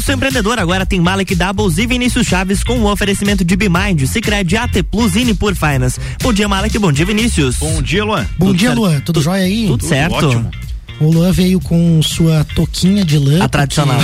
Pulso Empreendedor agora tem Malek Doubles e Vinícius Chaves com o oferecimento de Bimind, Cicred, AT Plus e por Finance. Bom dia, Malek. Bom dia, Vinícius. Bom dia, Luan. Bom Tudo dia, certo? Luan. Tudo, Tudo jóia aí? Tudo, Tudo certo. Ótimo. O Luan veio com sua toquinha de lã. A tradicional.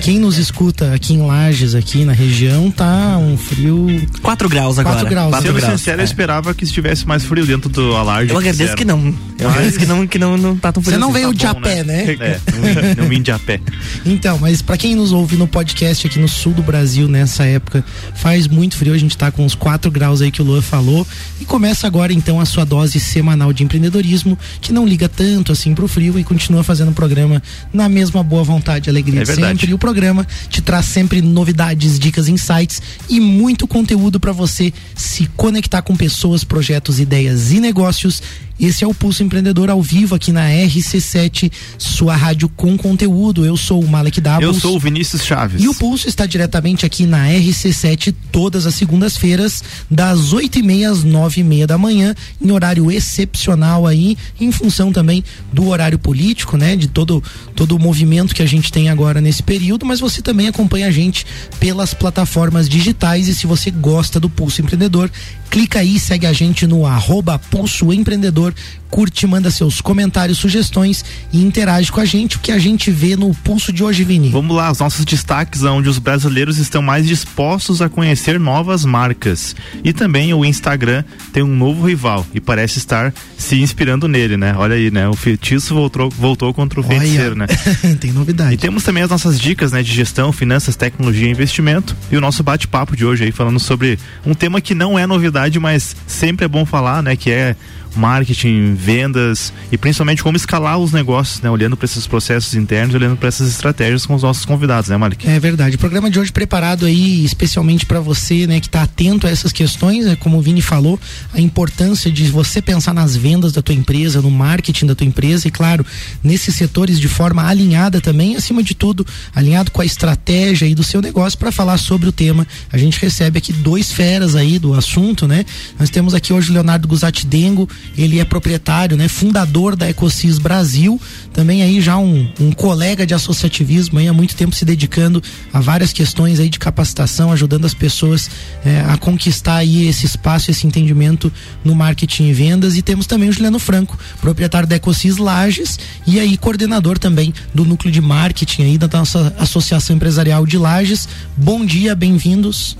Quem nos escuta aqui em Lages, aqui na região, tá um frio. 4 graus agora. 4 graus. Sendo sincero, é. eu esperava que estivesse mais frio dentro do alarde. Eu agradeço que, que não. Eu agradeço que não, que não, não tá tão frio. Você não assim. veio tá de a pé, né? né? É, não vim, não vim de a pé. Então, mas para quem nos ouve no podcast aqui no sul do Brasil, nessa época, faz muito frio. A gente tá com uns 4 graus aí que o Luan falou. E começa agora então a sua dose semanal de empreendedorismo, que não liga tanto assim pro frio e continua fazendo o programa na mesma boa vontade e alegria é sempre. E o programa te traz sempre novidades, dicas, insights e muito conteúdo para você se conectar com pessoas, projetos, ideias e negócios esse é o Pulso Empreendedor ao vivo aqui na RC7, sua rádio com conteúdo. Eu sou o Malek Davos. Eu sou o Vinícius Chaves. E o Pulso está diretamente aqui na RC7 todas as segundas-feiras, das 8 e meia às nove e meia da manhã, em horário excepcional aí, em função também do horário político, né? De todo, todo o movimento que a gente tem agora nesse período, mas você também acompanha a gente pelas plataformas digitais e se você gosta do Pulso Empreendedor, clica aí, segue a gente no arroba Pulso Empreendedor curte, manda seus comentários, sugestões e interage com a gente, o que a gente vê no Pulso de hoje, Vini. Vamos lá, os nossos destaques onde os brasileiros estão mais dispostos a conhecer novas marcas. E também o Instagram tem um novo rival e parece estar se inspirando nele, né? Olha aí, né? O feitiço voltou, voltou contra o Olha, feiticeiro, né? tem novidade. E temos também as nossas dicas, né, de gestão, finanças, tecnologia e investimento e o nosso bate-papo de hoje aí falando sobre um tema que não é novidade, mas sempre é bom falar, né, que é marketing, vendas e principalmente como escalar os negócios, né? Olhando para esses processos internos, olhando para essas estratégias com os nossos convidados, né, Malik? É verdade. O programa de hoje preparado aí especialmente para você, né, que está atento a essas questões, né? Como o Vini falou, a importância de você pensar nas vendas da tua empresa, no marketing da tua empresa e claro, nesses setores de forma alinhada também, acima de tudo, alinhado com a estratégia e do seu negócio para falar sobre o tema. A gente recebe aqui dois feras aí do assunto, né? Nós temos aqui hoje o Leonardo Guzatti Dengo, ele é proprietário, né, fundador da Ecosis Brasil, também aí já um, um colega de associativismo aí há muito tempo se dedicando a várias questões aí de capacitação, ajudando as pessoas é, a conquistar aí esse espaço, esse entendimento no marketing e vendas. E temos também o Juliano Franco, proprietário da Ecosis Lages e aí coordenador também do núcleo de marketing aí da nossa Associação Empresarial de Lages. Bom dia, bem-vindos.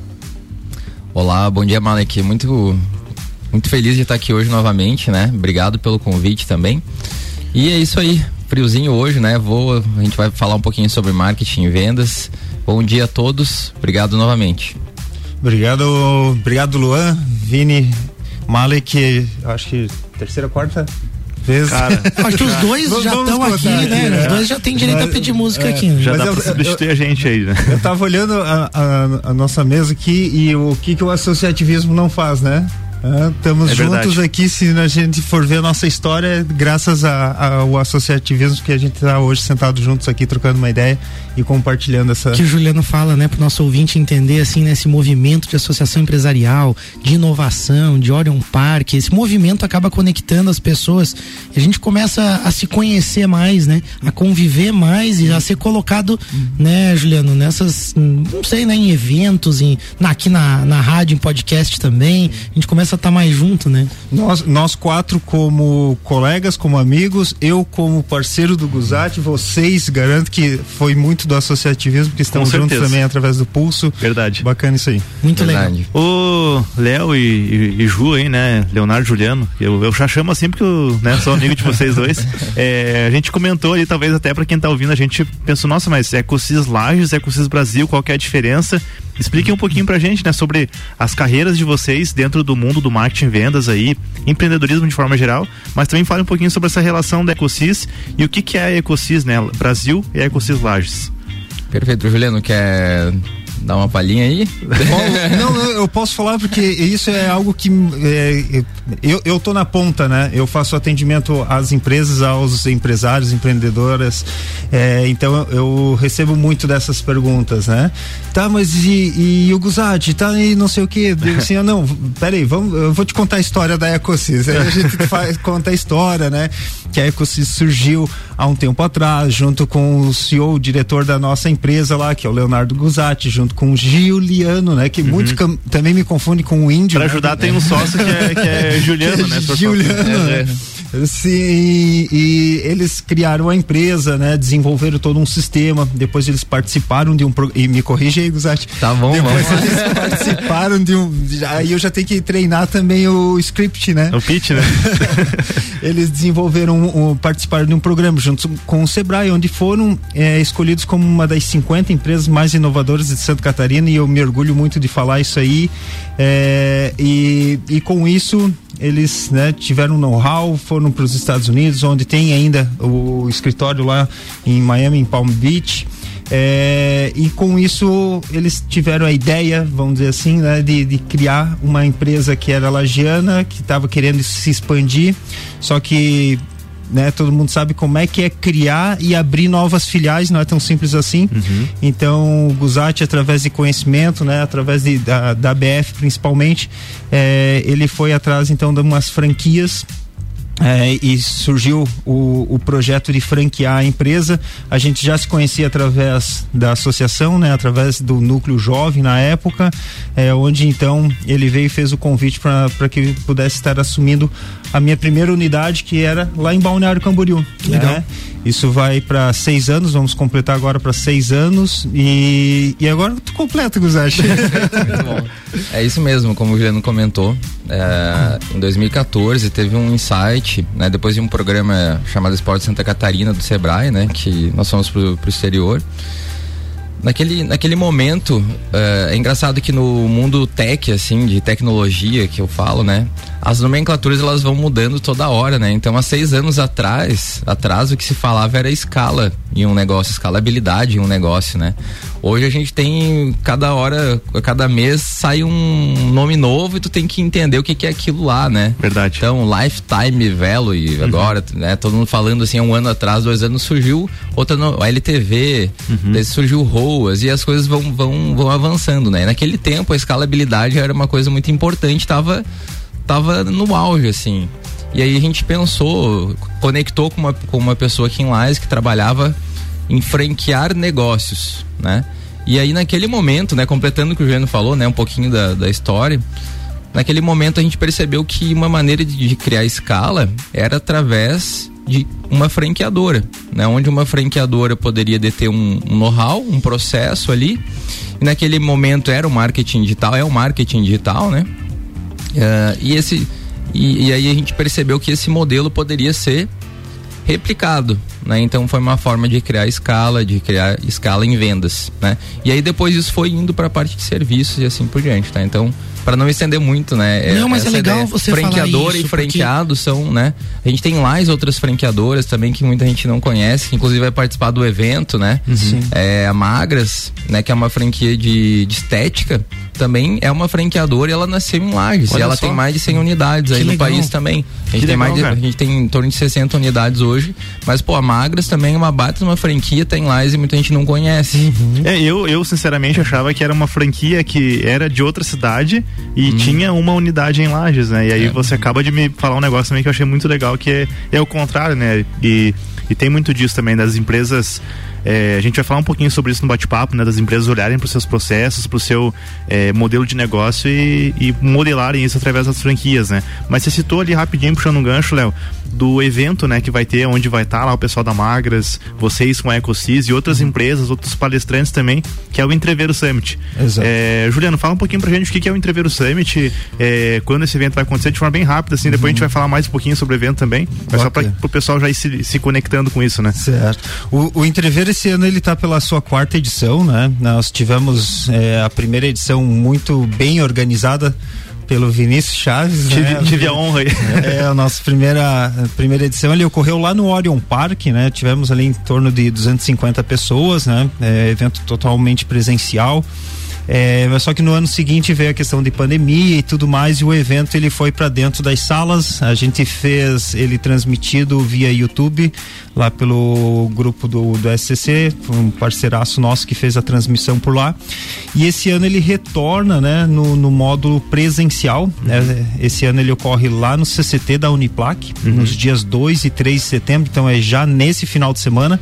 Olá, bom dia, Malek. Muito muito feliz de estar aqui hoje novamente, né? Obrigado pelo convite também. E é isso aí, friozinho hoje, né? Vou, a gente vai falar um pouquinho sobre marketing e vendas. Bom dia a todos, obrigado novamente. Obrigado, obrigado Luan, Vini, Malek, acho que terceira, quarta vez. Cara, acho que os dois já estão aqui, aqui, né? né? Os dois já têm direito Mas, a pedir música é, aqui. Né? Já Mas dá eu, pra substituir eu, a gente aí, né? Eu tava olhando a, a, a nossa mesa aqui e o que que o associativismo não faz, né? Estamos é juntos verdade. aqui, se a gente for ver a nossa história, graças ao associativismo que a gente está hoje sentado juntos aqui, trocando uma ideia e compartilhando essa. Que o Juliano fala, né, para o nosso ouvinte entender, assim, nesse movimento de associação empresarial, de inovação, de Orion Park, esse movimento acaba conectando as pessoas e a gente começa a se conhecer mais, né, a conviver mais e a ser colocado, né, Juliano, nessas, não sei, né, em eventos, em, na, aqui na, na rádio, em podcast também, a gente começa começa a estar tá mais junto, né? Nós, nós quatro como colegas, como amigos, eu como parceiro do Guzati, vocês, garanto que foi muito do associativismo, que estamos juntos também através do Pulso. Verdade. Bacana isso aí. Muito Verdade. legal. O Léo e, e, e, Ju aí, né? Leonardo Juliano, eu, eu já chamo assim porque eu né, sou amigo de vocês dois. É, a gente comentou ali, talvez até para quem tá ouvindo, a gente pensou, nossa, mas é Ecosis Lages, Ecosis Brasil, qual é a diferença? Expliquem um pouquinho pra gente, né, sobre as carreiras de vocês dentro do mundo do marketing, vendas aí, empreendedorismo de forma geral, mas também fale um pouquinho sobre essa relação da Ecosis e o que que é a Ecosis, né, Brasil e a Ecosis Lages. Perfeito, Juliano, quer Dá uma palhinha aí? não, eu posso falar porque isso é algo que é, eu, eu tô na ponta, né? Eu faço atendimento às empresas, aos empresários, empreendedoras. É, então eu recebo muito dessas perguntas, né? Tá, mas e, e o Guzati? Tá e não sei o que. Assim, ah, não, peraí, vamos, eu vou te contar a história da Ecosys. Aí a gente faz, conta a história, né? Que a Ecosys surgiu há um tempo atrás, junto com o CEO, o diretor da nossa empresa lá, que é o Leonardo Guzatti, junto com o Giuliano, né? Que uhum. muitos também me confundem com o índio. Para né? ajudar tem um sócio que é, que é Juliano, né? Juliano, é, é. Sim, e, eles criaram a empresa, né? Desenvolveram todo um sistema. Depois eles participaram de um e me corrige aí, Guzati. Tá bom, Depois vamos. eles participaram de um. Aí eu já tenho que treinar também o script, né? O pitch, né? eles desenvolveram, um, um, participaram de um programa junto com o Sebrae, onde foram é, escolhidos como uma das 50 empresas mais inovadoras de Santa Catarina e eu me orgulho muito de falar isso aí. É, e, e com isso eles né, tiveram know-how, foram para os Estados Unidos, onde tem ainda o escritório lá em Miami, em Palm Beach. É, e com isso eles tiveram a ideia, vamos dizer assim, né, de, de criar uma empresa que era lagiana, que estava querendo se expandir, só que né? Todo mundo sabe como é que é criar e abrir novas filiais, não é tão simples assim. Uhum. Então, o Guzati, através de conhecimento, né? Através de, da, da BF principalmente, é, ele foi atrás então de umas franquias é, e surgiu o, o, projeto de franquear a empresa. A gente já se conhecia através da associação, né, através do núcleo jovem na época, é, onde então ele veio e fez o convite para que pudesse estar assumindo a minha primeira unidade, que era lá em Balneário Camboriú. Legal. Né? Isso vai para seis anos, vamos completar agora para seis anos e, e agora tu completa, Guzache. É isso mesmo, como o Juliano comentou. É, em 2014 teve um insight, né, depois de um programa chamado Esporte Santa Catarina do Sebrae, né, que nós fomos pro, pro exterior. Naquele, naquele momento, é, é engraçado que no mundo tech, assim, de tecnologia que eu falo, né? As nomenclaturas elas vão mudando toda hora, né? Então, há seis anos atrás, atrás o que se falava era escala em um negócio, escalabilidade em um negócio, né? Hoje a gente tem cada hora, cada mês sai um nome novo e tu tem que entender o que, que é aquilo lá, né? Verdade. Então, lifetime value uhum. agora, né? Todo mundo falando assim, um ano atrás, dois anos surgiu outra no, LTV, uhum. surgiu ROAS e as coisas vão, vão, vão avançando, né? naquele tempo a escalabilidade era uma coisa muito importante, tava tava no auge, assim. E aí a gente pensou, conectou com uma, com uma pessoa aqui em Lages que trabalhava em franquear negócios, né? E aí naquele momento, né, completando o que o Juliano falou, né, um pouquinho da, da história, naquele momento a gente percebeu que uma maneira de, de criar escala era através de uma franqueadora, né, onde uma franqueadora poderia deter um, um know-how, um processo ali, e naquele momento era o marketing digital, é o marketing digital, né? Uh, e esse e, e, aí a gente percebeu que esse modelo poderia ser replicado, né? Então foi uma forma de criar escala, de criar escala em vendas, né? E aí depois isso foi indo para a parte de serviços e assim por diante, tá? Então para não estender muito, né? É, não, mas é legal você Franqueadora isso, e franqueado porque... são, né? A gente tem mais outras franqueadoras também que muita gente não conhece, que inclusive vai participar do evento, né? Uhum. É a Magras, né? Que é uma franquia de, de estética também é uma franqueadora e ela nasceu em Lages. e ela só. tem mais de 100 unidades que aí legal. no país também. A gente, tem legal, mais de, a gente tem em torno de 60 unidades hoje. Mas, pô, a Magras também é uma bata, uma franquia, tem Lages e muita gente não conhece. Uhum. É, eu, eu sinceramente achava que era uma franquia que era de outra cidade e uhum. tinha uma unidade em Lages, né? E aí é. você acaba de me falar um negócio também que eu achei muito legal, que é, é o contrário, né? E, e tem muito disso também, das empresas é, a gente vai falar um pouquinho sobre isso no bate-papo, né? Das empresas olharem para os seus processos, para o seu é, modelo de negócio e, e, modelarem isso através das franquias, né? Mas você citou ali rapidinho, puxando um gancho, Léo, do evento, né? Que vai ter, onde vai estar tá lá o pessoal da Magras, vocês com a EcoSys e outras uhum. empresas, outros palestrantes também, que é o Entreveiro Summit. Exato. É, Juliano, fala um pouquinho pra gente o que é o Entreveiro Summit, é, quando esse evento vai acontecer, de forma bem rápida, assim, uhum. depois a gente uhum. vai falar mais um pouquinho sobre o evento também, mas só para o pessoal já ir se, se, conectando com isso, né? Certo. O, o Entreveiro esse ano ele está pela sua quarta edição, né? Nós tivemos é, a primeira edição muito bem organizada pelo Vinícius Chaves. Tive, né? tive a honra aí. É, a nossa primeira, primeira edição ele ocorreu lá no Orion Park, né? Tivemos ali em torno de 250 pessoas, né? É, evento totalmente presencial. É, só que no ano seguinte veio a questão de pandemia e tudo mais e o evento ele foi para dentro das salas. A gente fez ele transmitido via YouTube lá pelo grupo do, do SCC, um parceiraço nosso que fez a transmissão por lá. E esse ano ele retorna, né, no, no módulo presencial presencial, né? Esse ano ele ocorre lá no CCT da Uniplac, uhum. nos dias 2 e 3 de setembro, então é já nesse final de semana,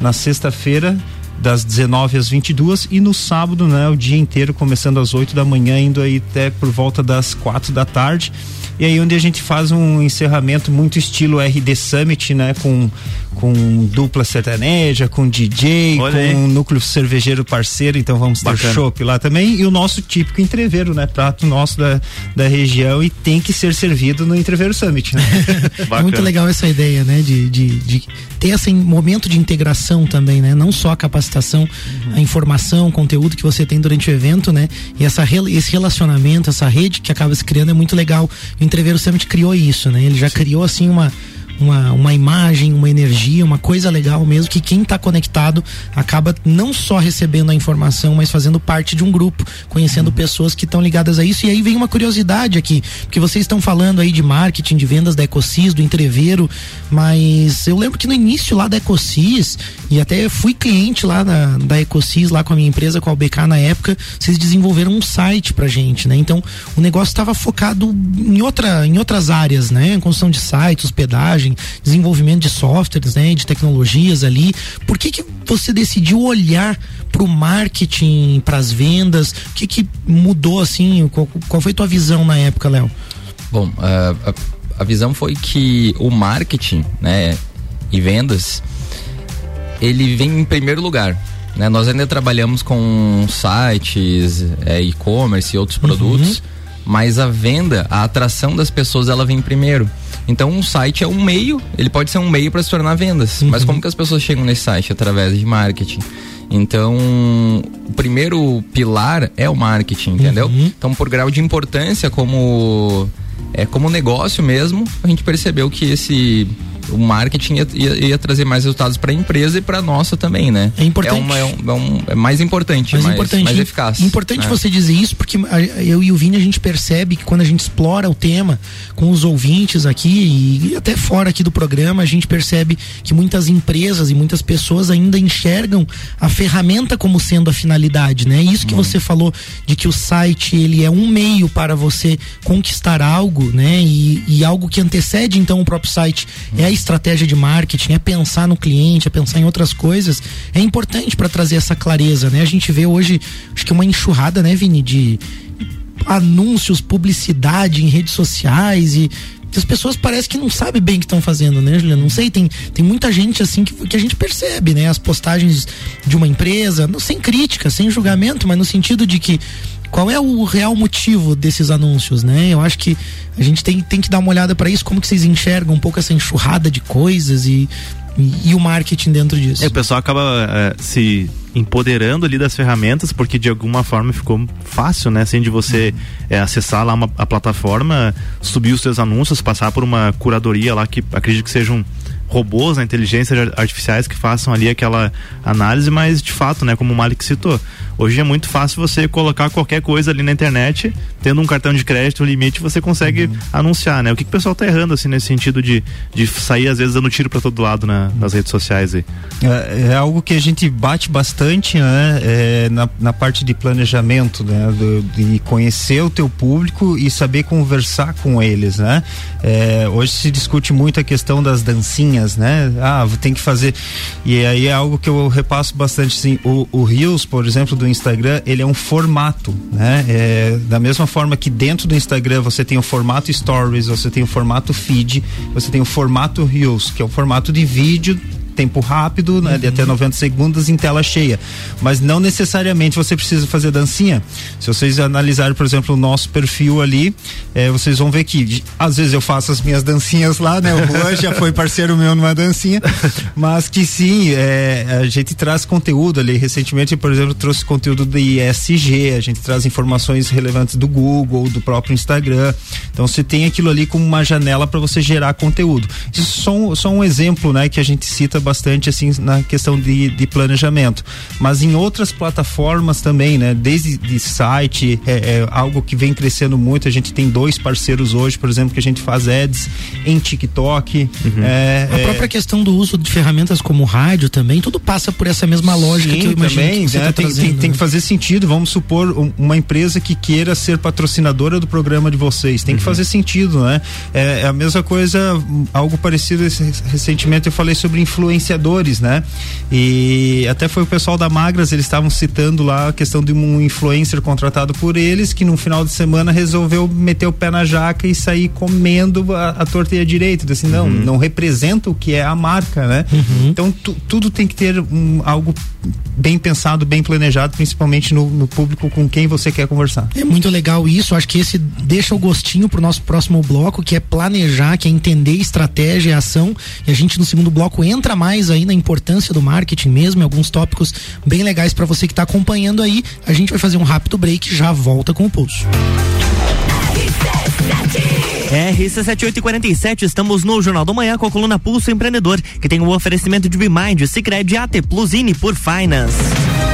na sexta-feira, das 19 às 22 e no sábado, né, o dia inteiro, começando às 8 da manhã, indo aí até por volta das quatro da tarde. E aí onde a gente faz um encerramento muito estilo RD Summit, né, com com dupla sertaneja, com DJ, Olha com aí. um núcleo cervejeiro parceiro, então vamos ter chopp lá também. E o nosso típico entreveiro, né? Prato nosso da, da região e tem que ser servido no Entreveiro Summit, né? é muito legal essa ideia, né? De, de, de ter esse momento de integração também, né? Não só a capacitação, uhum. a informação, o conteúdo que você tem durante o evento, né? E essa, esse relacionamento, essa rede que acaba se criando é muito legal. O Entreveiro Summit criou isso, né? Ele já Sim. criou assim uma uma, uma imagem, uma energia, uma coisa legal mesmo, que quem está conectado acaba não só recebendo a informação, mas fazendo parte de um grupo, conhecendo uhum. pessoas que estão ligadas a isso. E aí vem uma curiosidade aqui, porque vocês estão falando aí de marketing, de vendas da Ecosis, do entreveiro, mas eu lembro que no início lá da Ecosis, e até fui cliente lá da, da Ecosis, lá com a minha empresa, com a UBK na época, vocês desenvolveram um site pra gente, né? Então o negócio estava focado em, outra, em outras áreas, né? Construção de sites, hospedagem desenvolvimento de softwares, né, de tecnologias ali. Por que, que você decidiu olhar para o marketing, para as vendas? O que, que mudou assim? Qual, qual foi tua visão na época, Léo? Bom, a, a, a visão foi que o marketing, né, e vendas, ele vem em primeiro lugar. Né? Nós ainda trabalhamos com sites, é, e-commerce e outros uhum. produtos, mas a venda, a atração das pessoas, ela vem primeiro. Então, um site é um meio, ele pode ser um meio para se tornar vendas. Uhum. Mas como que as pessoas chegam nesse site? Através de marketing. Então, o primeiro pilar é o marketing, entendeu? Uhum. Então, por grau de importância como é como negócio mesmo, a gente percebeu que esse o marketing ia, ia, ia trazer mais resultados para a empresa e para nossa também, né? É importante. É, uma, é, um, é, um, é mais importante, mais, mais, importante, mais eficaz. Importante né? você dizer isso porque eu e o Vini a gente percebe que quando a gente explora o tema com os ouvintes aqui e até fora aqui do programa, a gente percebe que muitas empresas e muitas pessoas ainda enxergam a ferramenta como sendo a finalidade, né? Isso que hum. você falou de que o site ele é um meio para você conquistar algo, né? E, e algo que antecede então o próprio site hum. é a estratégia de marketing, é pensar no cliente, é pensar em outras coisas, é importante para trazer essa clareza, né? A gente vê hoje, acho que uma enxurrada, né, Vini, de anúncios, publicidade em redes sociais e as pessoas parecem que não sabem bem o que estão fazendo, né, Juliana? Não sei, tem, tem muita gente assim que, que a gente percebe, né? As postagens de uma empresa, não, sem crítica, sem julgamento, mas no sentido de que qual é o real motivo desses anúncios, né? Eu acho que a gente tem, tem que dar uma olhada para isso, como que vocês enxergam um pouco essa enxurrada de coisas e, e, e o marketing dentro disso. É, o pessoal acaba é, se empoderando ali das ferramentas, porque de alguma forma ficou fácil, né? Assim, de você é, acessar lá uma, a plataforma, subir os seus anúncios, passar por uma curadoria lá que acredito que sejam robôs, né, inteligências artificiais que façam ali aquela análise, mas de fato, né, como o Malik citou, hoje é muito fácil você colocar qualquer coisa ali na internet, tendo um cartão de crédito, um limite, você consegue uhum. anunciar, né? O que, que o pessoal tá errando assim nesse sentido de, de sair às vezes dando tiro para todo lado na, nas redes sociais aí? É, é, algo que a gente bate bastante, né, é, na, na parte de planejamento, né, do, de conhecer o teu público e saber conversar com eles, né? É, hoje se discute muito a questão das dancinhas né? Ah, tem que fazer. E aí é algo que eu repasso bastante, assim, o, o Reels, por exemplo, do Instagram, ele é um formato, né? É, da mesma forma que dentro do Instagram você tem o formato Stories, você tem o formato Feed, você tem o formato Reels, que é o formato de vídeo tempo rápido, né, uhum. de até 90 segundos em tela cheia. Mas não necessariamente você precisa fazer dancinha. Se vocês analisarem, por exemplo, o nosso perfil ali, é, vocês vão ver que às vezes eu faço as minhas dancinhas lá, né? O Juan já foi parceiro meu numa dancinha, mas que sim, é, a gente traz conteúdo ali. Recentemente, por exemplo, trouxe conteúdo do ISG, a gente traz informações relevantes do Google, do próprio Instagram. Então você tem aquilo ali como uma janela para você gerar conteúdo. Isso é só um, só um exemplo, né, que a gente cita bastante assim na questão de, de planejamento. Mas em outras plataformas também, né? Desde de site, é, é, algo que vem crescendo muito. A gente tem dois parceiros hoje, por exemplo, que a gente faz ads em TikTok. Uhum. É, a própria questão do uso de ferramentas como rádio também, tudo passa por essa mesma lógica Sim, que eu imagino também, que né? tá tem, trazendo, tem, né? tem que fazer sentido. Vamos supor uma empresa que queira ser patrocinadora do programa de vocês. Tem que uhum. fazer sentido, né? É, é, a mesma coisa, algo parecido recentemente eu falei sobre influenciadores, né? E até foi o pessoal da Magras, eles estavam citando lá a questão de um influencer contratado por eles que no final de semana resolveu meter o pé na jaca e sair comendo a, a torta direita. Assim, não, uhum. não representa o que é a marca, né? Uhum. Então tu, tudo tem que ter um, algo bem pensado, bem planejado, principalmente no, no, público com quem você quer conversar. É muito legal isso, acho que esse deixa o gostinho pro nosso próximo bloco, que é planejar, que é entender estratégia e ação, e a gente no segundo bloco entra mais aí na importância do marketing mesmo, alguns tópicos bem legais para você que está acompanhando aí. A gente vai fazer um rápido break já volta com o pulso. RC7847, estamos no Jornal do Manhã com a coluna Pulso Empreendedor, que tem o um oferecimento de Bimind, Cicred, AT Plus e por Finance.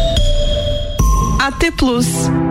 AT Plus.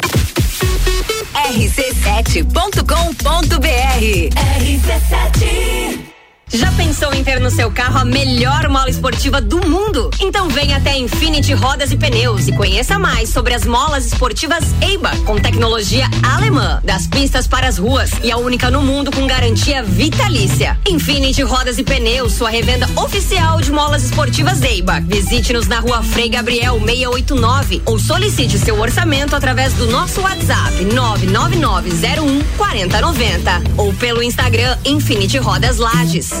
rc7.com.br RC7 já pensou em ter no seu carro a melhor mola esportiva do mundo? Então venha até Infinity Rodas e Pneus e conheça mais sobre as molas esportivas EIBA, com tecnologia alemã, das pistas para as ruas e a única no mundo com garantia vitalícia. Infinity Rodas e Pneus, sua revenda oficial de molas esportivas EIBA. Visite-nos na rua Frei Gabriel 689 ou solicite seu orçamento através do nosso WhatsApp 99901 4090 ou pelo Instagram Infinity Rodas Lages.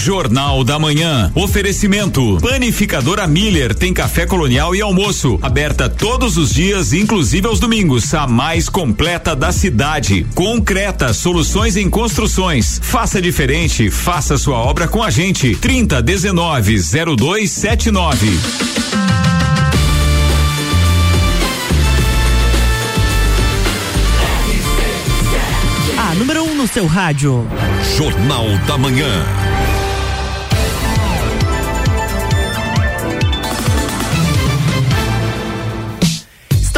Jornal da Manhã. Oferecimento. Panificadora Miller tem café colonial e almoço. Aberta todos os dias, inclusive aos domingos. A mais completa da cidade. Concreta, soluções em construções. Faça diferente, faça sua obra com a gente. 30 19 0279. A número 1 um no seu rádio. Jornal da Manhã.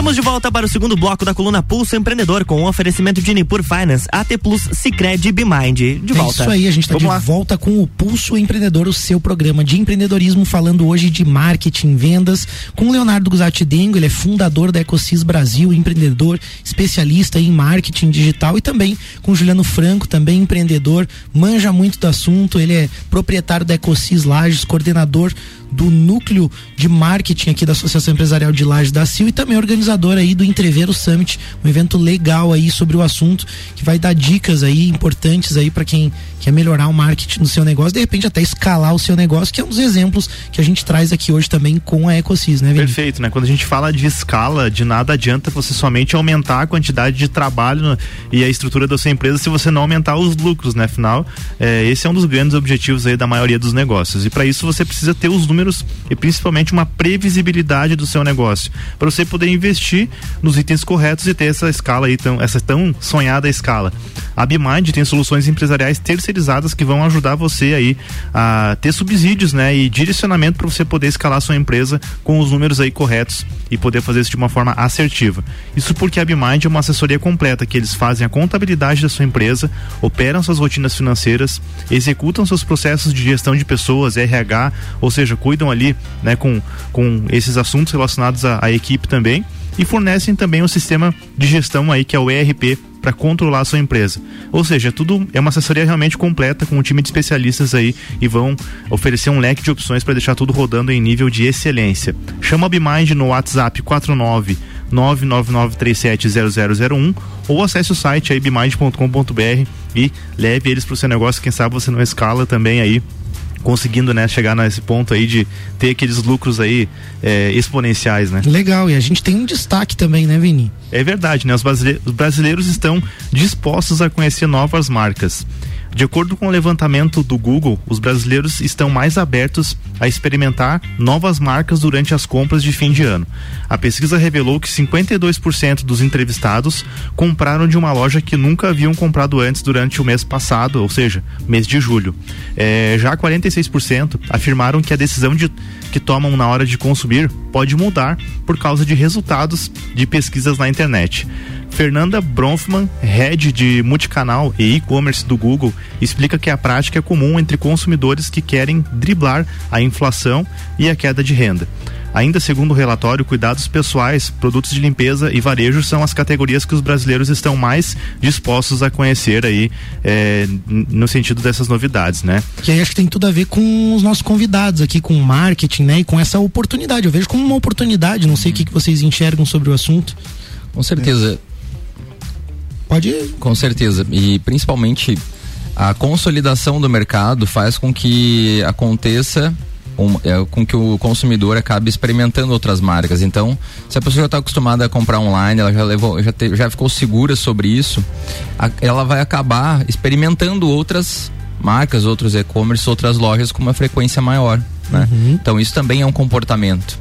Estamos de volta para o segundo bloco da coluna Pulso Empreendedor com o um oferecimento de Nipur Finance, AT Plus, Cicred e Bimind. De volta. É isso aí, a gente está de lá. volta com o Pulso Empreendedor, o seu programa de empreendedorismo, falando hoje de marketing, vendas, com Leonardo Guzatti Dengo, ele é fundador da Ecosis Brasil, empreendedor, especialista em marketing digital e também com Juliano Franco, também empreendedor, manja muito do assunto, ele é proprietário da Ecosis Lages, coordenador do núcleo de marketing aqui da Associação Empresarial de Lages da CIL e também organizador aí do Entreveiro Summit, um evento legal aí sobre o assunto que vai dar dicas aí importantes aí para quem quer melhorar o marketing no seu negócio, de repente até escalar o seu negócio, que é um dos exemplos que a gente traz aqui hoje também com a Ecosis, né, Vini? Perfeito, né? Quando a gente fala de escala, de nada adianta você somente aumentar a quantidade de trabalho e a estrutura da sua empresa se você não aumentar os lucros, né? Afinal, é, esse é um dos grandes objetivos aí da maioria dos negócios. E para isso você precisa ter os números e principalmente uma previsibilidade do seu negócio, para você poder investir nos itens corretos e ter essa escala aí, tão, essa tão sonhada escala. A Bimind tem soluções empresariais terceirizadas que vão ajudar você aí a ter subsídios, né, e direcionamento para você poder escalar sua empresa com os números aí corretos e poder fazer isso de uma forma assertiva. Isso porque a Bimind é uma assessoria completa que eles fazem a contabilidade da sua empresa, operam suas rotinas financeiras, executam seus processos de gestão de pessoas, RH, ou seja, ali, né, com com esses assuntos relacionados à, à equipe também e fornecem também um sistema de gestão aí que é o ERP para controlar a sua empresa. Ou seja, tudo é uma assessoria realmente completa com um time de especialistas aí e vão oferecer um leque de opções para deixar tudo rodando em nível de excelência. Chama a Bimind no WhatsApp 49 999370001 ou acesse o site aí bimind.com.br e leve eles para o seu negócio, quem sabe você não escala também aí conseguindo né, chegar nesse ponto aí de ter aqueles lucros aí é, exponenciais, né? Legal, e a gente tem um destaque também, né, Vini? É verdade, né? Os brasileiros, os brasileiros estão dispostos a conhecer novas marcas. De acordo com o levantamento do Google, os brasileiros estão mais abertos a experimentar novas marcas durante as compras de fim de ano. A pesquisa revelou que 52% dos entrevistados compraram de uma loja que nunca haviam comprado antes durante o mês passado, ou seja, mês de julho. É, já 46% afirmaram que a decisão de, que tomam na hora de consumir pode mudar por causa de resultados de pesquisas na internet. Fernanda Bronfman, head de multicanal e e-commerce do Google, explica que a prática é comum entre consumidores que querem driblar a inflação e a queda de renda. Ainda segundo o relatório, cuidados pessoais, produtos de limpeza e varejo são as categorias que os brasileiros estão mais dispostos a conhecer aí é, no sentido dessas novidades, né? Que aí acho que tem tudo a ver com os nossos convidados aqui, com o marketing, né? E com essa oportunidade. Eu vejo como uma oportunidade, não sei o que, que vocês enxergam sobre o assunto. Com certeza. É. Pode ir. Com certeza. E principalmente a consolidação do mercado faz com que aconteça um, é, com que o consumidor acabe experimentando outras marcas. Então, se a pessoa já está acostumada a comprar online, ela já levou, já, te, já ficou segura sobre isso, a, ela vai acabar experimentando outras marcas, outros e-commerce, outras lojas com uma frequência maior. Né? Uhum. Então, isso também é um comportamento.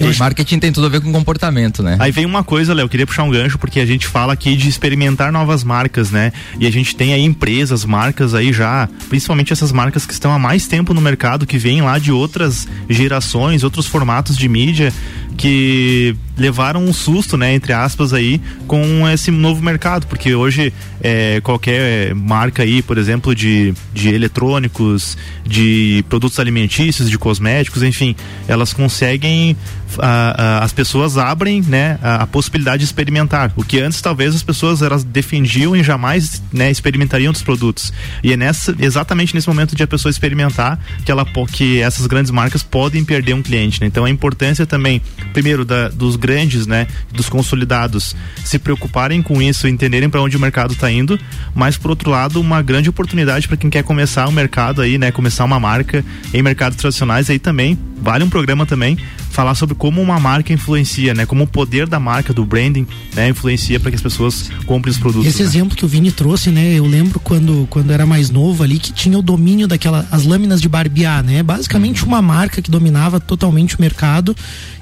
E marketing tem tudo a ver com comportamento, né? Aí vem uma coisa, Léo, eu queria puxar um gancho, porque a gente fala aqui de experimentar novas marcas, né? E a gente tem aí empresas, marcas aí já, principalmente essas marcas que estão há mais tempo no mercado, que vêm lá de outras gerações, outros formatos de mídia, que levaram um susto, né, entre aspas aí, com esse novo mercado, porque hoje é, qualquer marca aí, por exemplo, de, de eletrônicos, de produtos alimentícios, de cosméticos, enfim, elas conseguem a, a, as pessoas abrem né, a, a, possibilidade de experimentar. O que antes talvez as pessoas elas defendiam e jamais né, experimentariam dos produtos. E é nessa, exatamente nesse momento de a pessoa experimentar que, ela, que essas grandes marcas podem perder um cliente. Né? Então a importância também, primeiro, da, dos grandes, né, dos consolidados, se preocuparem com isso, entenderem para onde o mercado está indo, mas por outro lado, uma grande oportunidade para quem quer começar o um mercado aí, né, começar uma marca em mercados tradicionais aí também, vale um programa também falar sobre como uma marca influencia, né, como o poder da marca, do branding, né, influencia para que as pessoas comprem os produtos. Esse né? exemplo que o Vini trouxe, né, eu lembro quando quando era mais novo ali que tinha o domínio daquela as lâminas de barbear, né? Basicamente uma marca que dominava totalmente o mercado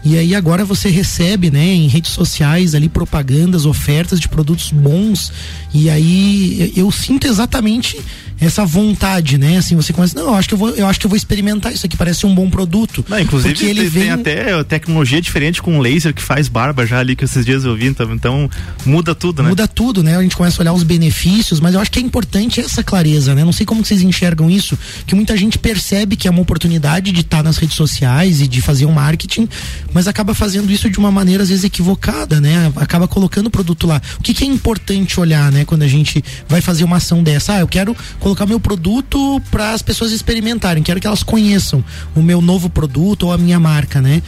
e aí agora você recebe, né, em redes sociais ali propagandas, ofertas de produtos bons e aí eu sinto exatamente essa vontade, né? Assim, você começa, não, eu acho que eu vou, eu acho que eu vou experimentar isso aqui, parece um bom produto. Não, inclusive porque ele tem, vem... tem até tecnologia diferente com laser que faz barba já ali que esses dias eu vi, então, então muda tudo, né? Muda tudo, né? A gente começa a olhar os benefícios, mas eu acho que é importante essa clareza, né? Não sei como vocês enxergam isso, que muita gente percebe que é uma oportunidade de estar nas redes sociais e de fazer um marketing, mas acaba fazendo isso de uma maneira às vezes equivocada, né? Acaba colocando o produto lá. O que, que é importante olhar, né? Quando a gente vai fazer uma ação dessa, ah, eu quero colocar meu produto para as pessoas experimentarem, quero que elas conheçam o meu novo produto ou a minha marca, né?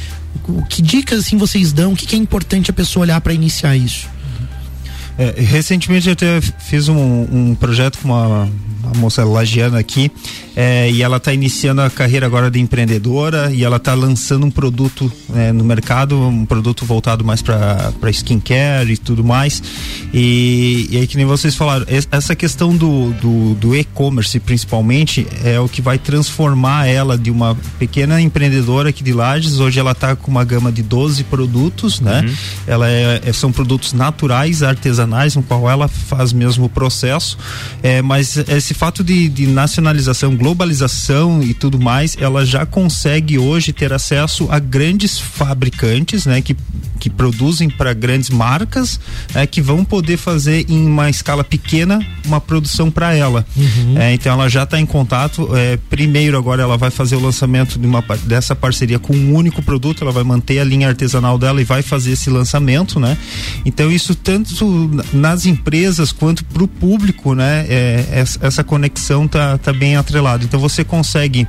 Que dicas assim vocês dão? O que, que é importante a pessoa olhar para iniciar isso? É, recentemente eu até fiz um, um projeto com uma, uma moça lagiana aqui é, e ela está iniciando a carreira agora de empreendedora e ela está lançando um produto né, no mercado, um produto voltado mais para skincare e tudo mais. E, e, aí que nem vocês falaram, essa questão do, do, do e-commerce principalmente é o que vai transformar ela de uma pequena empreendedora aqui de Lages. Hoje ela está com uma gama de 12 produtos, né? Uhum. Ela é, é, são produtos naturais, artesanais, no qual ela faz mesmo o processo. É, mas esse fato de, de nacionalização, globalização e tudo mais, ela já consegue hoje ter acesso a grandes fabricantes, né? Que, que produzem para grandes marcas, né, que vão poder fazer em uma escala pequena uma produção para ela. Uhum. É, então ela já está em contato. É, primeiro agora ela vai fazer o lançamento de uma dessa parceria com um único produto. Ela vai manter a linha artesanal dela e vai fazer esse lançamento, né? Então isso tanto nas empresas quanto para o público, né? É, essa conexão tá, tá bem atrelada. Então você consegue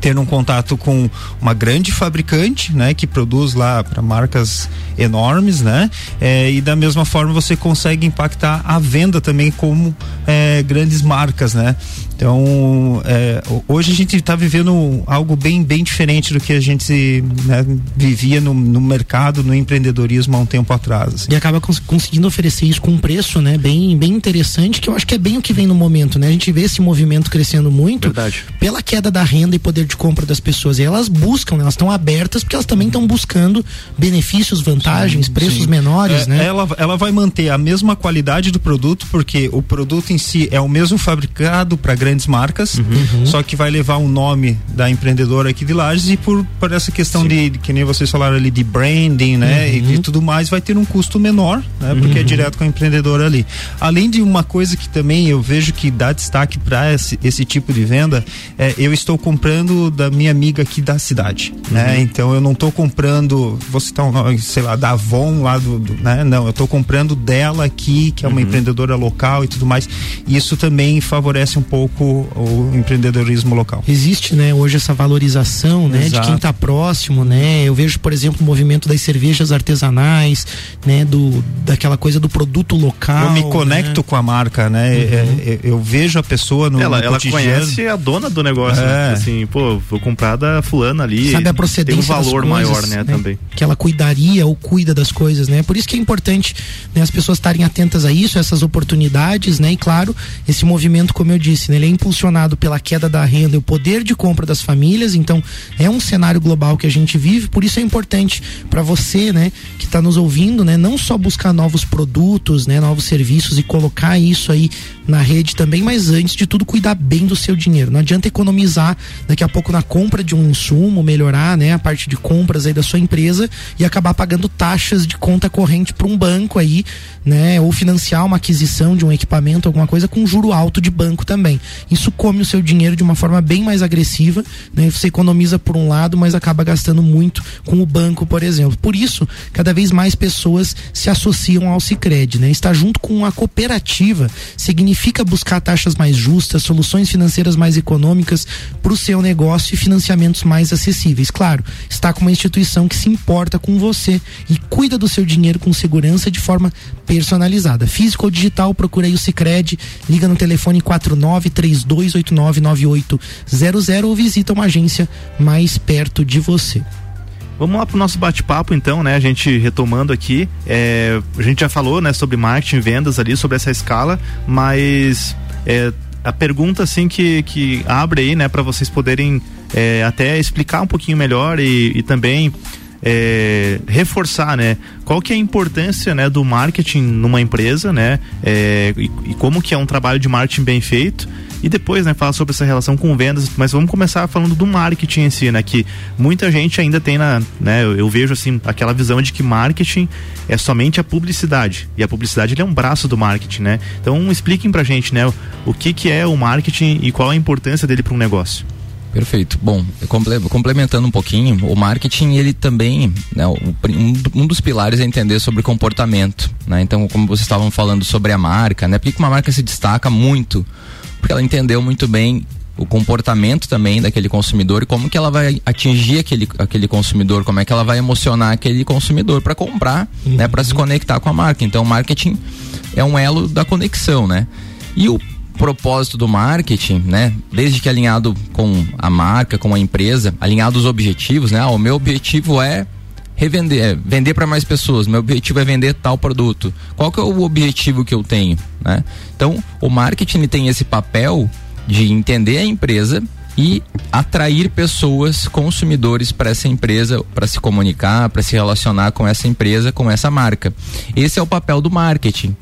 ter um contato com uma grande fabricante, né, que produz lá para marcas enormes, né, é, e da mesma forma você consegue impactar a venda também como é, grandes marcas, né. Então, é, hoje a gente está vivendo algo bem, bem diferente do que a gente né, vivia no, no, mercado, no empreendedorismo há um tempo atrás. Assim. E acaba cons conseguindo oferecer isso com um preço, né, bem, bem interessante, que eu acho que é bem o que vem no momento, né? A gente vê esse movimento crescendo muito Verdade. pela queda da renda e poder de compra das pessoas. E elas buscam, né, elas estão abertas porque elas também estão buscando benefícios, vantagens, sim, preços sim. menores, é, né? Ela, ela vai manter a mesma qualidade do produto, porque o produto em si é o mesmo fabricado para grandes marcas, uhum. só que vai levar o nome da empreendedora aqui de Lages e por, por essa questão de, de, que nem vocês falaram ali, de branding, né? Uhum. E, e, tudo mais, vai ter um custo menor, né? Porque é uhum. direto com a empreendedora ali. Além de uma coisa que também eu vejo que dá destaque para esse, esse tipo de venda, é, eu estou comprando da minha amiga aqui da cidade, né? Uhum. Então eu não estou comprando, vou citar um nome, sei lá, da Avon lá do, do né? Não, eu estou comprando dela aqui, que é uma uhum. empreendedora local e tudo mais. Isso também favorece um pouco o, empreendedorismo local. Existe, né, hoje essa valorização, né, Exato. de quem está próximo, né? Eu vejo, por exemplo, o movimento das cervejas artesanais, né, do daquela coisa do produto local. Eu me conecto né? com a marca, né? Uhum. É, é, eu vejo a pessoa no ela, no ela conhece a dona do negócio, né? é. né? assim, pô, vou comprar da fulana ali. Sabe a procedência tem um valor coisas, maior, né, né, também. Que ela cuidaria ou cuida das coisas, né? Por isso que é importante né, as pessoas estarem atentas a isso, a essas oportunidades, né? E claro, esse movimento, como eu disse, né, ele é impulsionado pela queda da renda e o poder de compra das famílias. Então, é um cenário global que a gente vive. Por isso é importante para você, né, que está nos ouvindo, né, não só buscar novos produtos, né, novos serviços e colocar isso aí na rede também, mas antes de tudo cuidar bem do seu dinheiro. Não adianta economizar daqui a pouco na compra de um insumo, melhorar, né, a parte de compras aí da sua empresa e acabar pagando taxas de conta corrente para um banco aí, né, ou financiar uma aquisição de um equipamento, alguma coisa com juro alto de banco também. Isso come o seu dinheiro de uma forma bem mais agressiva, né? Você economiza por um lado, mas acaba gastando muito com o banco, por exemplo. Por isso, cada vez mais pessoas se associam ao Sicredi, né? Estar junto com a cooperativa significa buscar taxas mais justas, soluções financeiras mais econômicas para o seu negócio e financiamentos mais acessíveis. Claro, está com uma instituição que se importa com você e cuida do seu dinheiro com segurança de forma personalizada. Físico ou digital, procura aí o Sicredi, liga no telefone 4932899800 ou visita uma agência mais perto de você. Vamos lá pro nosso bate-papo então, né? A gente retomando aqui, é, a gente já falou, né, sobre marketing, vendas ali, sobre essa escala, mas é, a pergunta assim que, que abre aí, né, para vocês poderem é, até explicar um pouquinho melhor e, e também é, reforçar, né? Qual que é a importância, né, do marketing numa empresa, né? É, e, e, como que é um trabalho de marketing bem feito e depois, né, falar sobre essa relação com vendas, mas vamos começar falando do marketing em si, né, que muita gente ainda tem na, né, eu, eu vejo assim, aquela visão de que marketing é somente a publicidade, e a publicidade é um braço do marketing, né? Então, expliquem pra gente, né, o, o que que é o marketing e qual a importância dele para um negócio. Perfeito. Bom, complementando um pouquinho, o marketing ele também, né, um, dos pilares é entender sobre comportamento, né? Então, como vocês estavam falando sobre a marca, né? Por que uma marca se destaca muito? Porque ela entendeu muito bem o comportamento também daquele consumidor e como que ela vai atingir aquele, aquele consumidor, como é que ela vai emocionar aquele consumidor para comprar, uhum. né, para se conectar com a marca. Então, o marketing é um elo da conexão, né? E o propósito do marketing, né? Desde que alinhado com a marca, com a empresa, alinhado os objetivos, né? Ah, o meu objetivo é revender, é vender para mais pessoas. Meu objetivo é vender tal produto. Qual que é o objetivo que eu tenho, né? Então, o marketing tem esse papel de entender a empresa e atrair pessoas, consumidores para essa empresa, para se comunicar, para se relacionar com essa empresa, com essa marca. Esse é o papel do marketing.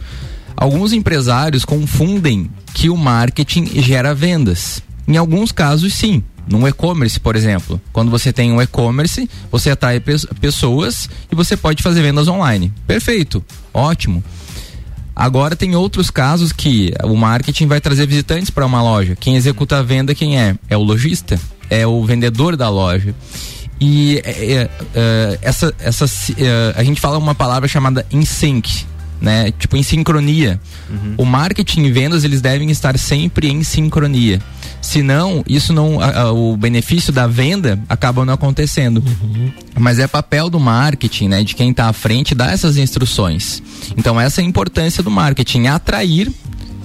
Alguns empresários confundem que o marketing gera vendas. Em alguns casos, sim. Num e-commerce, por exemplo. Quando você tem um e-commerce, você atrai pe pessoas e você pode fazer vendas online. Perfeito, ótimo. Agora tem outros casos que o marketing vai trazer visitantes para uma loja. Quem executa a venda, quem é? É o lojista, é o vendedor da loja. E é, é, é, essa, essa, é, a gente fala uma palavra chamada in sync, né? Tipo em sincronia. Uhum. O marketing e vendas eles devem estar sempre em sincronia. Senão, isso não, a, a, o benefício da venda acaba não acontecendo. Uhum. Mas é papel do marketing, né? De quem está à frente dar essas instruções. Então essa é a importância do marketing, atrair,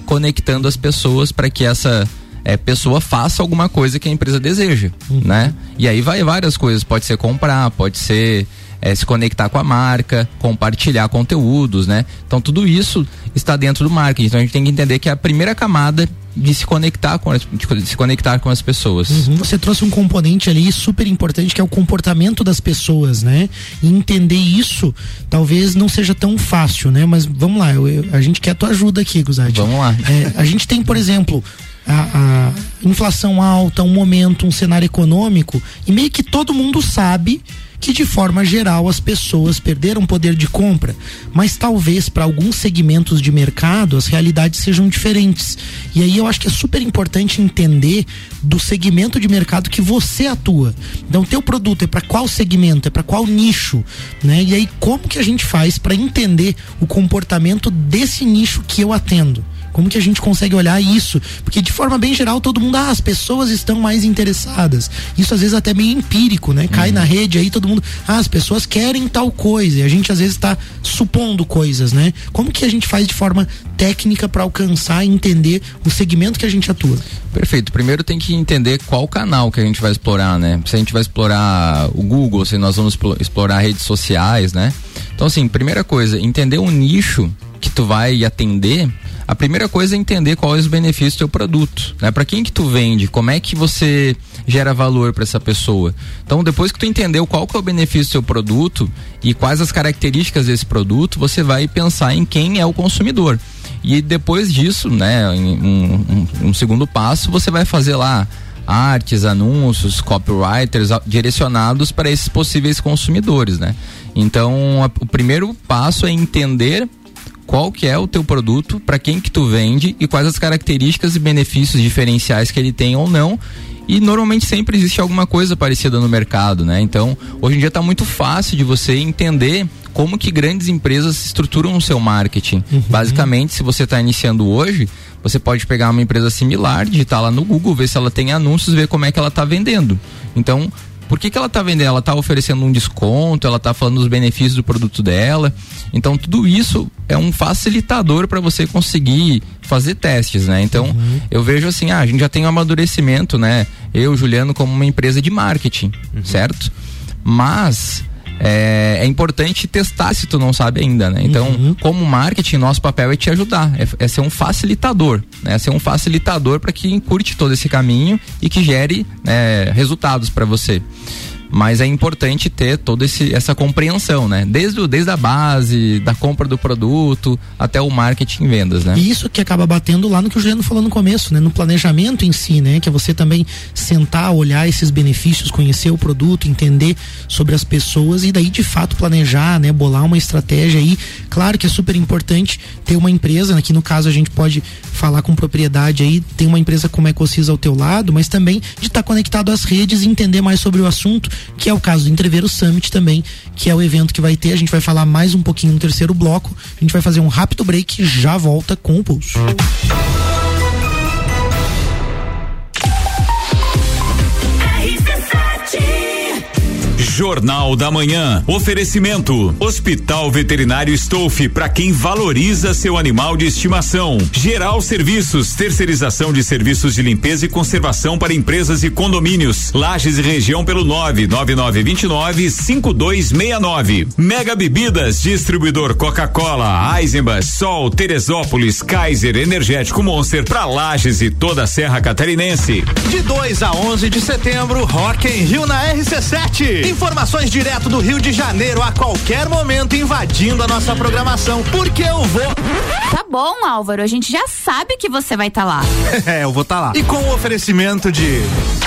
conectando as pessoas para que essa é, pessoa faça alguma coisa que a empresa deseja, uhum. né? E aí vai várias coisas, pode ser comprar, pode ser é, se conectar com a marca, compartilhar conteúdos, né? Então tudo isso está dentro do marketing. Então a gente tem que entender que a primeira camada de se conectar com as, de se conectar com as pessoas. Uhum. Você trouxe um componente ali super importante que é o comportamento das pessoas, né? E entender isso talvez não seja tão fácil, né? Mas vamos lá, eu, eu, a gente quer a tua ajuda aqui, Guzati. Vamos lá. É, a gente tem, por exemplo, a, a, inflação alta, um momento, um cenário econômico, e meio que todo mundo sabe que de forma geral as pessoas perderam poder de compra, mas talvez para alguns segmentos de mercado as realidades sejam diferentes. E aí eu acho que é super importante entender do segmento de mercado que você atua. Então, teu produto é para qual segmento, é para qual nicho, né? E aí como que a gente faz para entender o comportamento desse nicho que eu atendo? Como que a gente consegue olhar isso? Porque de forma bem geral todo mundo, ah, as pessoas estão mais interessadas. Isso às vezes até meio empírico, né? Cai uhum. na rede aí todo mundo, ah, as pessoas querem tal coisa. E a gente às vezes está supondo coisas, né? Como que a gente faz de forma técnica para alcançar e entender o segmento que a gente atua? Perfeito. Primeiro tem que entender qual canal que a gente vai explorar, né? Se a gente vai explorar o Google, se nós vamos explorar redes sociais, né? Então, assim, primeira coisa, entender o nicho que tu vai atender a primeira coisa é entender quais os benefícios do teu produto, né? Para quem que tu vende, como é que você gera valor para essa pessoa. Então, depois que tu entendeu qual que é o benefício do seu produto e quais as características desse produto, você vai pensar em quem é o consumidor. E depois disso, né, um, um, um segundo passo, você vai fazer lá artes, anúncios, copywriters direcionados para esses possíveis consumidores, né? Então, a, o primeiro passo é entender qual que é o teu produto, para quem que tu vende e quais as características e benefícios diferenciais que ele tem ou não. E normalmente sempre existe alguma coisa parecida no mercado, né? Então, hoje em dia está muito fácil de você entender como que grandes empresas estruturam o seu marketing. Uhum. Basicamente, se você está iniciando hoje, você pode pegar uma empresa similar, digitar lá no Google, ver se ela tem anúncios, ver como é que ela está vendendo. Então, por que, que ela está vendendo? Ela está oferecendo um desconto, ela está falando dos benefícios do produto dela. Então, tudo isso é um facilitador para você conseguir fazer testes, né? Então, uhum. eu vejo assim, ah, a gente já tem um amadurecimento, né? Eu, Juliano, como uma empresa de marketing, uhum. certo? Mas é, é, importante testar se tu não sabe ainda, né? Então, uhum. como marketing, nosso papel é te ajudar, é, é ser um facilitador, né? É ser um facilitador para que encurte todo esse caminho e que gere né, resultados para você mas é importante ter toda esse, essa compreensão, né? Desde, o, desde a base, da compra do produto, até o marketing e vendas, né? E isso que acaba batendo lá no que o Juliano falou no começo, né? No planejamento em si, né? Que é você também sentar, olhar esses benefícios, conhecer o produto, entender sobre as pessoas e daí de fato planejar, né? Bolar uma estratégia aí. Claro que é super importante ter uma empresa, aqui no caso a gente pode falar com propriedade aí, tem uma empresa como a Ecosis ao teu lado, mas também de estar tá conectado às redes e entender mais sobre o assunto que é o caso do Entreveiro Summit também, que é o evento que vai ter. A gente vai falar mais um pouquinho no terceiro bloco. A gente vai fazer um rápido break e já volta com o pulso. Jornal da Manhã. Oferecimento: Hospital Veterinário Stolf para quem valoriza seu animal de estimação. Geral Serviços, terceirização de serviços de limpeza e conservação para empresas e condomínios. Lages e região pelo 99929 5269. Mega Bebidas, distribuidor Coca-Cola, Eisenbach, Sol, Teresópolis, Kaiser, Energético Monster para Lages e toda a Serra Catarinense. De 2 a 11 de setembro, Rock in Rio na RC7. Informações direto do Rio de Janeiro a qualquer momento invadindo a nossa programação, porque eu vou. Tá bom, Álvaro, a gente já sabe que você vai estar tá lá. é, eu vou estar tá lá. E com o oferecimento de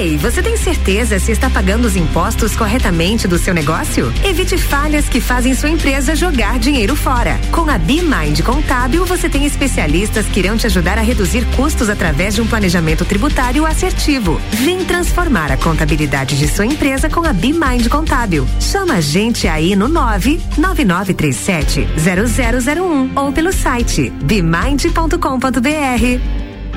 Ei, você tem certeza se está pagando os impostos corretamente do seu negócio? Evite falhas que fazem sua empresa jogar dinheiro fora. Com a BeMind Contábil, você tem especialistas que irão te ajudar a reduzir custos através de um planejamento tributário assertivo. Vem transformar a contabilidade de sua empresa com a BeMind Contábil. Chama a gente aí no 99937 0001 ou pelo site bemind.com.br.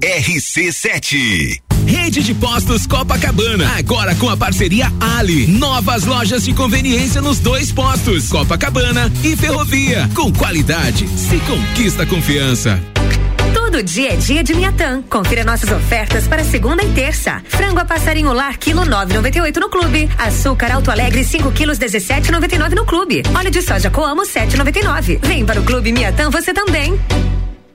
RC7. Rede de Postos Copacabana, agora com a parceria Ali. Novas lojas de conveniência nos dois postos, Copacabana e Ferrovia. Com qualidade, se conquista confiança. Todo dia é dia de Miatã. Confira nossas ofertas para segunda e terça. Frango a passarinho lar, quilo 9,98 no clube. Açúcar Alto Alegre, 5 quilos, 17,99 no clube. Óleo de soja Coamo, 7,99. Vem para o Clube Miatã você também.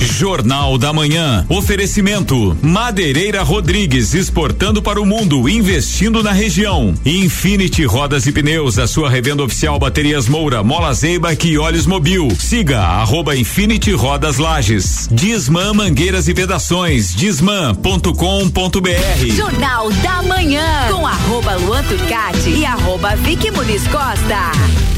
Jornal da Manhã. Oferecimento: Madeireira Rodrigues exportando para o mundo, investindo na região. Infinity Rodas e Pneus, a sua revenda oficial Baterias Moura, Mola Zeiba e Olhos Mobil. Siga arroba Infinity Rodas Lages. Disman Mangueiras e Vedações. Disman.com.br. Jornal da Manhã com arroba Luan Turcati e arroba Vicky Muniz Costa.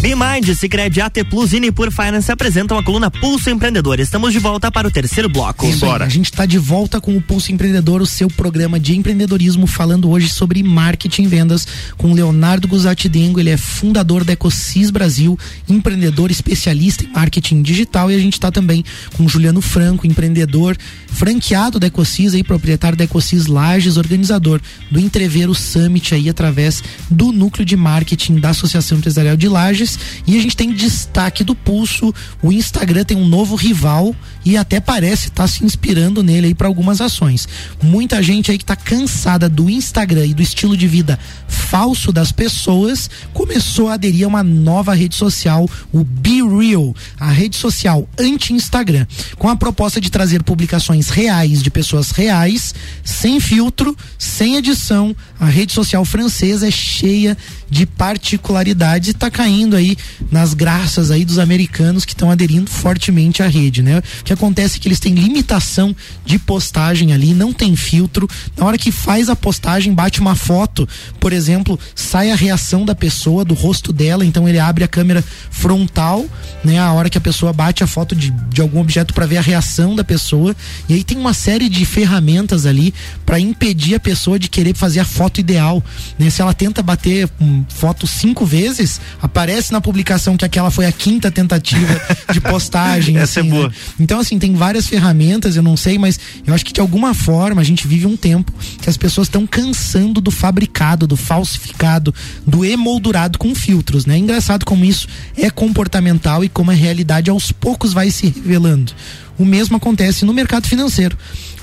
Bimind, Cicred, AT Plus e Nipur Finance apresentam a coluna Pulso Empreendedor. Estamos de volta para o terceiro bloco. Aí, a gente está de volta com o Pulso Empreendedor, o seu programa de empreendedorismo, falando hoje sobre marketing e vendas com Leonardo Guzatti Dengo. Ele é fundador da Ecosis Brasil, empreendedor especialista em marketing digital. E a gente está também com Juliano Franco, empreendedor franqueado da Ecosis, aí, proprietário da Ecosis Lages, organizador do Entreveiro Summit aí através do núcleo de marketing da Associação Empresarial de Lages. E a gente tem destaque do pulso. O Instagram tem um novo rival e até parece estar tá se inspirando nele aí para algumas ações. Muita gente aí que tá cansada do Instagram e do estilo de vida falso das pessoas começou a aderir a uma nova rede social, o Be Real, a rede social anti-Instagram, com a proposta de trazer publicações reais de pessoas reais, sem filtro, sem edição. A rede social francesa é cheia de particularidades e está caindo aí nas graças aí dos americanos que estão aderindo fortemente à rede, né? O que acontece é que eles têm limitação de postagem ali, não tem filtro. Na hora que faz a postagem, bate uma foto, por exemplo, sai a reação da pessoa, do rosto dela, então ele abre a câmera frontal, né? A hora que a pessoa bate a foto de, de algum objeto para ver a reação da pessoa. E aí tem uma série de ferramentas ali para impedir a pessoa de querer fazer a foto ideal, né? Se ela tenta bater um, foto cinco vezes, aparece na publicação que aquela foi a quinta tentativa de postagem. Essa assim, é boa. Né? Então, assim, tem várias ferramentas, eu não sei, mas eu acho que de alguma forma a gente vive um tempo que as pessoas estão cansando do fabricado, do falsificado, do emoldurado com filtros, né? Engraçado como isso é comportamental e como a realidade aos poucos vai se revelando. O mesmo acontece no mercado financeiro.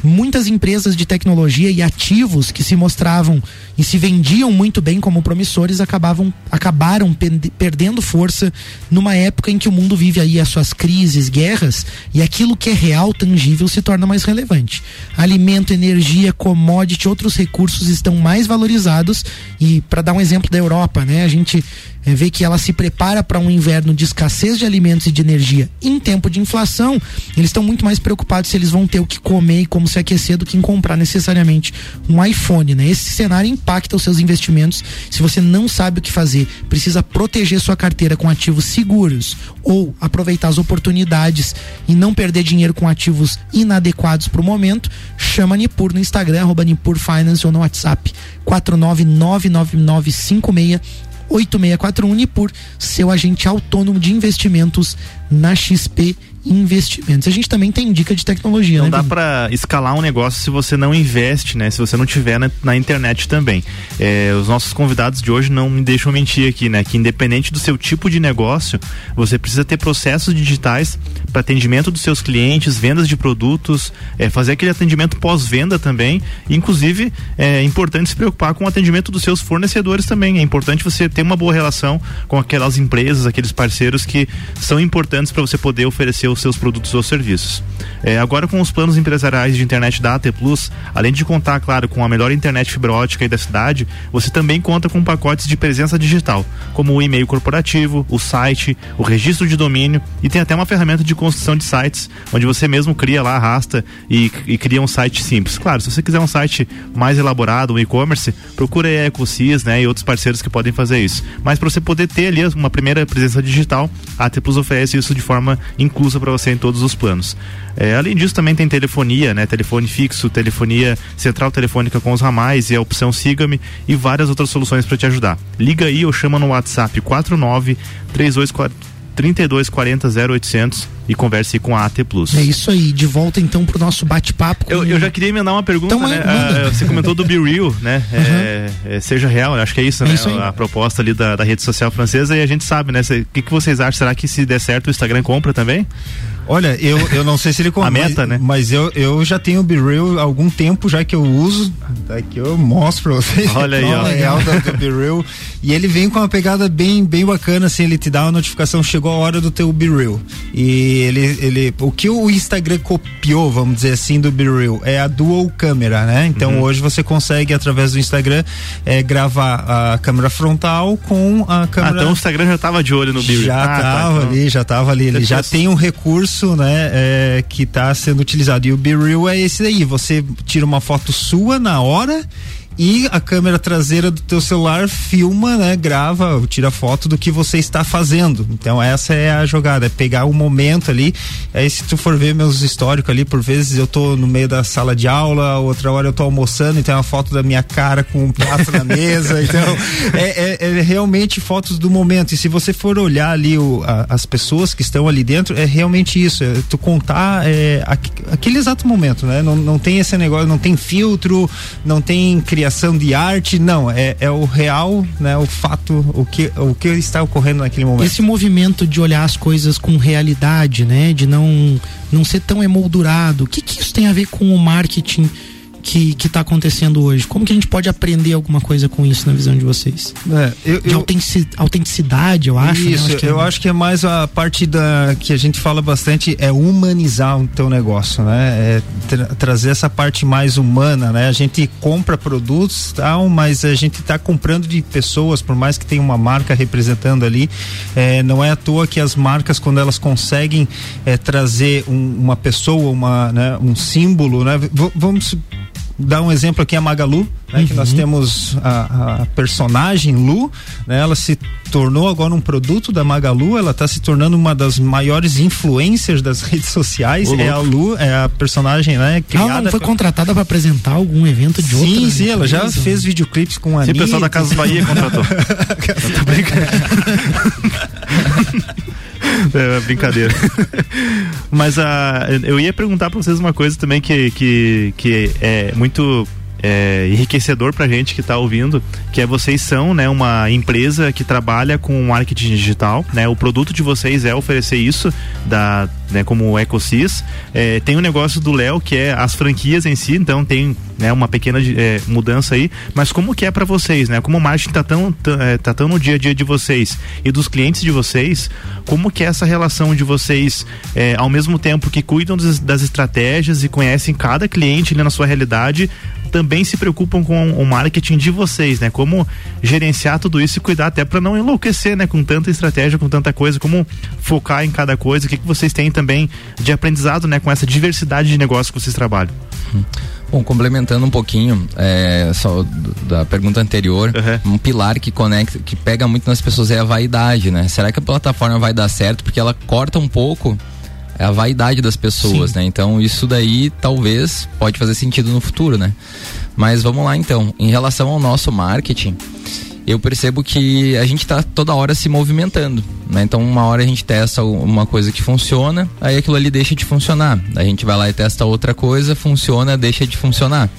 Muitas empresas de tecnologia e ativos que se mostravam e se vendiam muito bem como promissores acabavam, acabaram perdendo força numa época em que o mundo vive aí as suas crises, guerras e aquilo que é real, tangível se torna mais relevante. Alimento, energia, commodity, outros recursos estão mais valorizados e para dar um exemplo da Europa, né, a gente é, vê que ela se prepara para um inverno de escassez de alimentos e de energia em tempo de inflação, eles estão muito mais preocupados se eles vão ter o que comer e como se aquecer do que em comprar necessariamente um iPhone, né? Esse cenário impacta os seus investimentos. Se você não sabe o que fazer, precisa proteger sua carteira com ativos seguros ou aproveitar as oportunidades e não perder dinheiro com ativos inadequados para o momento, chama Nipur no Instagram, arroba Nipur Finance ou no WhatsApp 4999956 8641 Nipur, seu agente autônomo de investimentos na XP investimentos. A gente também tem dica de tecnologia, não né? dá para escalar um negócio se você não investe, né? Se você não tiver na, na internet também. É, os nossos convidados de hoje não me deixam mentir aqui, né? Que independente do seu tipo de negócio, você precisa ter processos digitais para atendimento dos seus clientes, vendas de produtos, é, fazer aquele atendimento pós-venda também. Inclusive, é importante se preocupar com o atendimento dos seus fornecedores também. É importante você ter uma boa relação com aquelas empresas, aqueles parceiros que são importantes para você poder oferecer os seus produtos ou serviços. É, agora com os planos empresariais de internet da AT Plus, além de contar, claro, com a melhor internet fibra ótica da cidade, você também conta com pacotes de presença digital, como o e-mail corporativo, o site, o registro de domínio e tem até uma ferramenta de construção de sites, onde você mesmo cria lá, arrasta e, e cria um site simples. Claro, se você quiser um site mais elaborado, um e-commerce, procura aí a EcoSys, né, e outros parceiros que podem fazer isso. Mas para você poder ter ali uma primeira presença digital, a AT Plus oferece isso de forma inclusa para você em todos os planos. É, além disso, também tem telefonia, né? Telefone fixo, telefonia central telefônica com os ramais e a opção Siga-me e várias outras soluções para te ajudar. Liga aí ou chama no WhatsApp 49 3240 3240 0800 e converse com a AT Plus. É isso aí, de volta então pro nosso bate-papo. Eu, eu já queria emendar uma pergunta, Então, né? manda. Ah, você comentou do Be Real, né? É, é, seja real, acho que é isso, É né? isso aí. a proposta ali da, da rede social francesa e a gente sabe, né? O que, que vocês acham? Será que se der certo o Instagram compra também? Olha, eu, eu não sei se ele compra. A meta, mas, né? Mas eu, eu já tenho o BeReal há algum tempo já que eu uso. Daqui eu mostro pra vocês. Olha aí, ó. é real do, do BeReal. E ele vem com uma pegada bem, bem bacana, assim, ele te dá uma notificação, chegou a hora do teu BeReal. E ele, ele, o que o Instagram copiou, vamos dizer assim, do BeReal é a dual câmera, né? Então Uhum. hoje você consegue, através do Instagram, eh, gravar a câmera frontal com a Ah, câmera... então o Instagram já tava de olho no Be Real. Já Ah, tá, tava então. ali, já tava ali. Ele já tem um recurso, né, é, que está sendo utilizado. E o Be Real é esse daí. Você tira uma foto sua na hora e a câmera traseira do teu celular filma, né, grava, tira foto do que você está fazendo. Então essa é a jogada, é pegar o momento ali. Aí se tu for ver meus históricos ali, por vezes eu tô no meio da sala de aula, outra hora eu tô almoçando e tem uma foto da minha cara com um prato na mesa. Então é, é- é realmente fotos do momento. E se você for olhar ali o- a- as pessoas que estão ali dentro, é realmente isso. É tu contar é, aqu- aquele exato momento, né? Não, não tem esse negócio, não tem filtro, não tem criação de arte, não. É, é o real, né? O fato, o que, o que está ocorrendo naquele momento. Esse movimento de olhar as coisas com realidade, né? De não não ser tão emoldurado. O que que isso tem a ver com o marketing que que tá acontecendo hoje? Como que a gente pode aprender alguma coisa com isso na visão de vocês? É, eu, De autentici- autenticidade, eu acho. né? Isso, que é- eu acho que é mais a parte da que a gente fala bastante é humanizar o teu negócio, né? É tra- trazer essa parte mais humana, né? A gente compra produtos, tal, mas a gente está comprando de pessoas, por mais que tenha uma marca representando ali, é, não é à toa que as marcas quando elas conseguem é, trazer um- uma pessoa, uma, né, um símbolo, né? V- vamos dar um exemplo aqui a Magalu, né, que nós temos a, a personagem Lu, né, ela se tornou agora um produto da Magalu, ela está se tornando uma das maiores influencers das redes sociais, Ô, é a. Lu, é a personagem, né, criada Ela não foi com- contratada para apresentar algum evento de outra Sim, sim, ela já empresa? fez videoclipes com a Sim, o pessoal da Casas Bahia contratou. É, brincadeira. Mas a, eu ia perguntar pra vocês uma coisa também que, que, que é muito é, enriquecedor pra gente que tá ouvindo, que é vocês são, né, uma empresa que trabalha com marketing digital, né? O produto de vocês é oferecer isso da, né, como o EcoSys. É, tem um negócio do Léo que é as franquias em si, então tem, né, uma pequena é, mudança aí, mas como que é pra vocês, né? Como o marketing tá tão, é, tá tão no dia a dia de vocês e dos clientes de vocês, como que é essa relação de vocês, é, ao mesmo tempo que cuidam das, das estratégias e conhecem cada cliente na sua realidade, também se preocupam com o marketing de vocês, né? Como gerenciar tudo isso e cuidar até para não enlouquecer, né? Com tanta estratégia, com tanta coisa, como focar em cada coisa. O que, que vocês têm também de aprendizado, né? Com essa diversidade de negócio que vocês trabalham. Bom, complementando um pouquinho, é, só da pergunta anterior, um pilar que conecta, que pega muito nas pessoas é a vaidade, né? Será que a plataforma vai dar certo? Porque ela corta um pouco a vaidade das pessoas, né? Então isso daí talvez pode fazer sentido no futuro, né? Mas vamos lá então. Em relação ao nosso marketing, eu percebo que a gente está toda hora se movimentando, né? Então uma hora a gente testa uma coisa que funciona, aí aquilo ali deixa de funcionar. A gente vai lá e testa outra coisa, funciona, deixa de funcionar.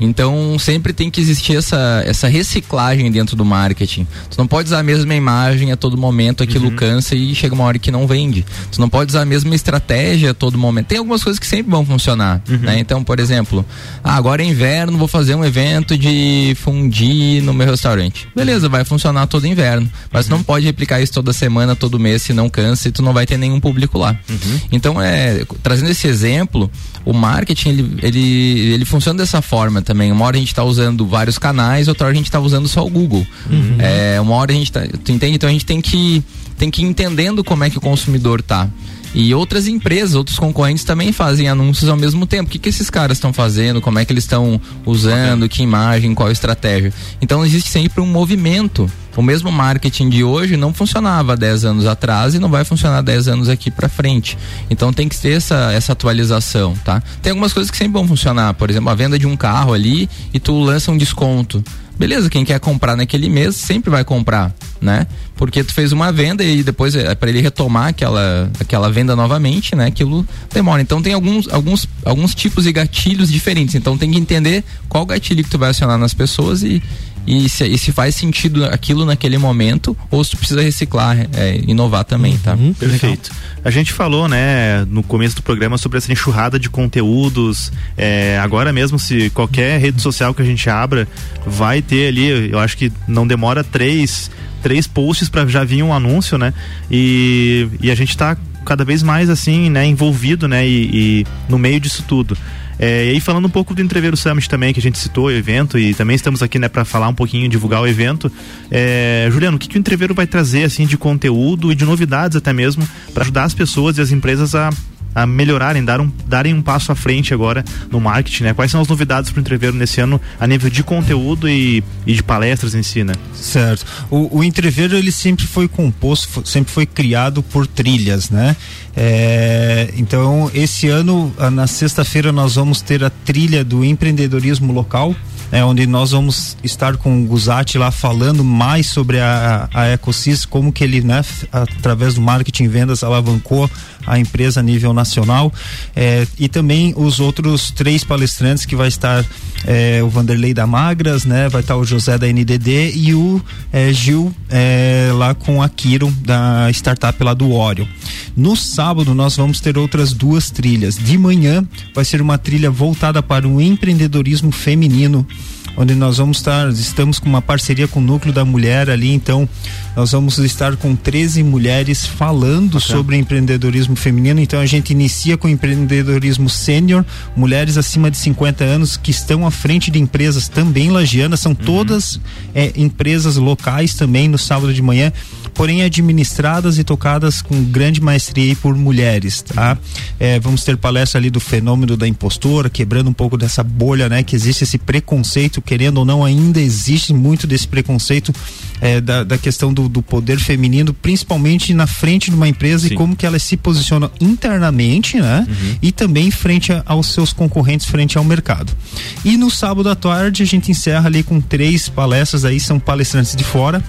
Então sempre tem que existir essa, essa reciclagem dentro do marketing. Tu não pode usar a mesma imagem a todo momento, aquilo uhum. cansa e chega uma hora que não vende. Tu não pode usar a mesma estratégia a todo momento. Tem algumas coisas que sempre vão funcionar, uhum. né? Então, por exemplo, ah, agora é inverno, vou fazer um evento de fundir no meu restaurante. Beleza, vai funcionar todo inverno. Mas uhum. tu não pode replicar isso toda semana, todo mês, se não cansa e tu não vai ter nenhum público lá. Uhum. Então, é, trazendo esse exemplo, o marketing, ele, ele, ele funciona dessa forma também. Uma hora a gente está usando vários canais, outra hora a gente está usando só o Google. Uhum. É, uma hora a gente tá, tu entende? Então a gente tem que, tem que ir entendendo como é que o consumidor tá. E outras empresas, outros concorrentes também fazem anúncios ao mesmo tempo. O que, que esses caras estão fazendo? Como é que eles estão usando? Que imagem? Qual estratégia? Então existe sempre um movimento. O mesmo marketing de hoje não funcionava 10 anos atrás e não vai funcionar 10 anos aqui para frente. Então tem que ter essa, essa atualização, tá? Tem algumas coisas que sempre vão funcionar. Por exemplo, a venda de um carro ali e tu lança um desconto beleza, quem quer comprar naquele mês sempre vai comprar, né? Porque tu fez uma venda e depois é para ele retomar aquela, aquela venda novamente, né? Aquilo demora. Então tem alguns, alguns, alguns tipos de gatilhos diferentes. Então tem que entender qual gatilho que tu vai acionar nas pessoas e, e se, e se faz sentido aquilo naquele momento ou se tu precisa reciclar, é, inovar também, tá? Uhum, perfeito. A gente falou, né, no começo do programa sobre essa enxurrada de conteúdos. É, agora mesmo, se qualquer rede social que a gente abra, vai ter ali, eu acho que não demora três, três posts para já vir um anúncio, né? E, e a gente está cada vez mais assim, né, envolvido, né, e, e no meio disso tudo. É, e aí falando um pouco do Entreveiro Summit também, que a gente citou o evento e também estamos aqui, né, para falar um pouquinho, divulgar o evento. É, Juliano, o que, que o Entreveiro vai trazer, assim, de conteúdo e de novidades até mesmo, para ajudar as pessoas e as empresas a a melhorarem, dar um, darem um passo à frente agora no marketing, né? Quais são as novidades para o Entreveiro nesse ano a nível de conteúdo e, e de palestras em si, né? Certo. O, o Entreveiro ele sempre foi composto, sempre foi criado por trilhas, né? É, então esse ano na sexta-feira nós vamos ter a trilha do empreendedorismo local é, onde nós vamos estar com o Guzati lá falando mais sobre a, a Ecosys, como que ele, né, através do marketing e vendas, alavancou a empresa a nível nacional. É, e também os outros três palestrantes que vai estar é, o Vanderlei da Magras, né? Vai estar o José da NDD e o é, Gil lá com a Kiro da startup lá do Oreo. No sábado nós vamos ter outras duas trilhas. De manhã vai ser uma trilha voltada para o empreendedorismo feminino onde nós vamos estar, estamos com uma parceria com o Núcleo da Mulher ali, então nós vamos estar com 13 mulheres falando okay. sobre empreendedorismo feminino. Então a gente inicia com empreendedorismo sênior, mulheres acima de 50 anos que estão à frente de empresas também lagianas, são uhum. todas é, empresas locais também no sábado de manhã porém administradas e tocadas com grande maestria por mulheres, tá? É, vamos ter palestra ali do fenômeno da impostora, quebrando um pouco dessa bolha, né? Que existe esse preconceito, querendo ou não, ainda existe muito desse preconceito é, da, da questão do, do, poder feminino, principalmente na frente de uma empresa Sim. e como que ela se posiciona internamente, né? Uhum. E também frente a, aos seus concorrentes, frente ao mercado. E no sábado à tarde a gente encerra ali com três palestras aí, são palestrantes de fora,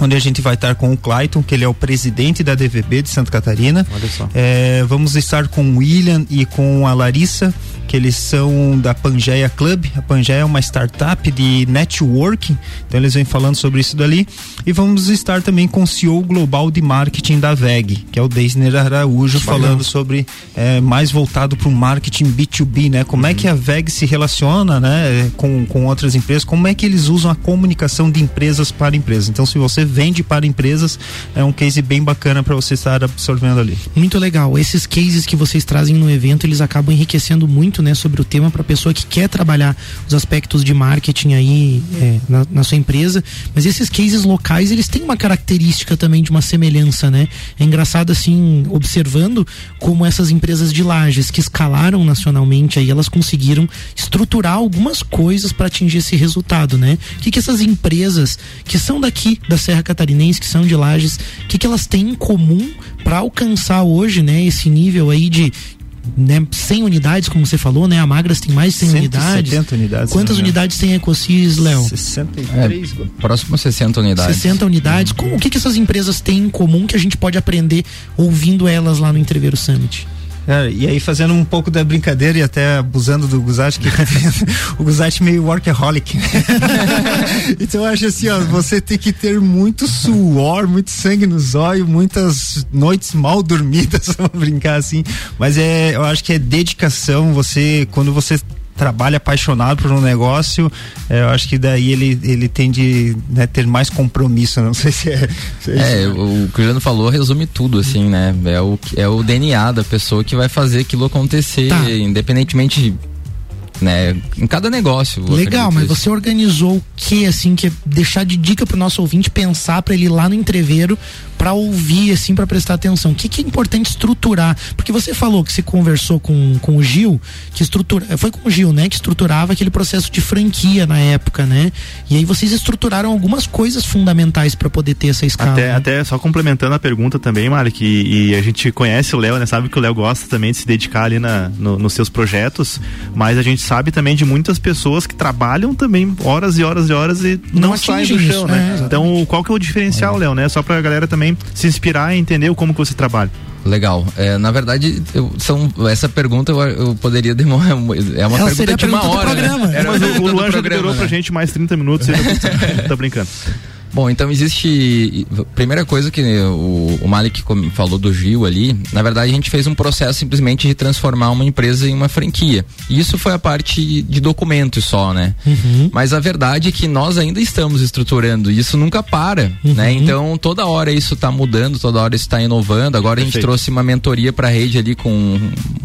onde a gente vai estar com o Clayton, que ele é o presidente da DVB de Santa Catarina. Olha só. É, vamos estar com o William e com a Larissa, que eles são da Pangeia Club. A Pangeia é uma startup de networking, então eles vêm falando sobre isso dali. E vamos estar também com o CEO global de marketing da VEG, que é o Deisner Araújo, falando sobre é, mais voltado para o marketing B2B, né? Como uhum. é que a VEG se relaciona, né, com, com outras empresas, como é que eles usam a comunicação de empresas para empresas. Então, se você vende para empresas, é um case bem bacana para você estar absorvendo ali. Muito legal. Esses cases que vocês trazem no evento, eles acabam enriquecendo muito, né, sobre o tema para a pessoa que quer trabalhar os aspectos de marketing aí é, na, na, sua empresa. Mas esses cases locais, eles têm uma característica também de uma semelhança, né? É engraçado assim, observando como essas empresas de lajes que escalaram nacionalmente aí, elas conseguiram estruturar algumas coisas para atingir esse resultado, né? O que, que essas empresas que são daqui da Serra Catarinense, que são de lajes, o que, que elas têm em comum para alcançar hoje, né, esse nível aí de, né, 100 unidades, como você falou, né? A Magras tem mais de 100 unidades. unidades. Quantas unidades tem a Ecosis, Léo? 63. É, próximo 60 unidades. 60 unidades. Como, o que, que essas empresas têm em comum que a gente pode aprender ouvindo elas lá no Entreveiro Summit? É, e aí fazendo um pouco da brincadeira e até abusando do Guzati, que o Guzati meio workaholic. então eu acho assim, ó, você tem que ter muito suor, muito sangue nos olhos, muitas noites mal dormidas, vamos brincar assim. Mas é, eu acho que é dedicação, você, quando você trabalha apaixonado por um negócio, é, eu acho que daí ele, ele tende a né, ter mais compromisso, não sei se é. Se é, é o que o Juliano falou resume tudo, assim, né? É o, é o DNA da pessoa que vai fazer aquilo acontecer, tá. independentemente de né? Em cada negócio. Legal, mas isso. você organizou o que, assim, que é deixar de dica pro nosso ouvinte pensar para ele ir lá no entreveiro para ouvir, assim, para prestar atenção? O que, que é importante estruturar? Porque você falou que você conversou com, com o Gil, que estrutura, foi com o Gil, né? Que estruturava aquele processo de franquia na época, né? E aí vocês estruturaram algumas coisas fundamentais para poder ter essa escala. Até, né? até só complementando a pergunta também, Malik, e, e a gente conhece o Léo, né? Sabe que o Léo gosta também de se dedicar ali na, no, nos seus projetos, mas a gente sabe também de muitas pessoas que trabalham também horas e horas e horas e não, não saem do chão, né? É, então, qual que é o diferencial, é. Léo, né? Só pra galera também se inspirar e entender como que você trabalha. Legal. É, na verdade, eu, são, essa pergunta eu, eu poderia demorar. É uma Ela pergunta de uma hora. Né? Era, mas o, o Luan já liberou né? pra gente mais 30 minutos. tá brincando. Bom, então existe. Primeira coisa que o, o Malik falou do Gil ali, na verdade a gente fez um processo simplesmente de transformar uma empresa em uma franquia. E isso foi a parte de documentos só, né? Uhum. Mas a verdade é que nós ainda estamos estruturando, e isso nunca para, uhum. né? Então toda hora isso está mudando, toda hora isso está inovando. Agora Perfeito. a gente trouxe uma mentoria para a rede ali com,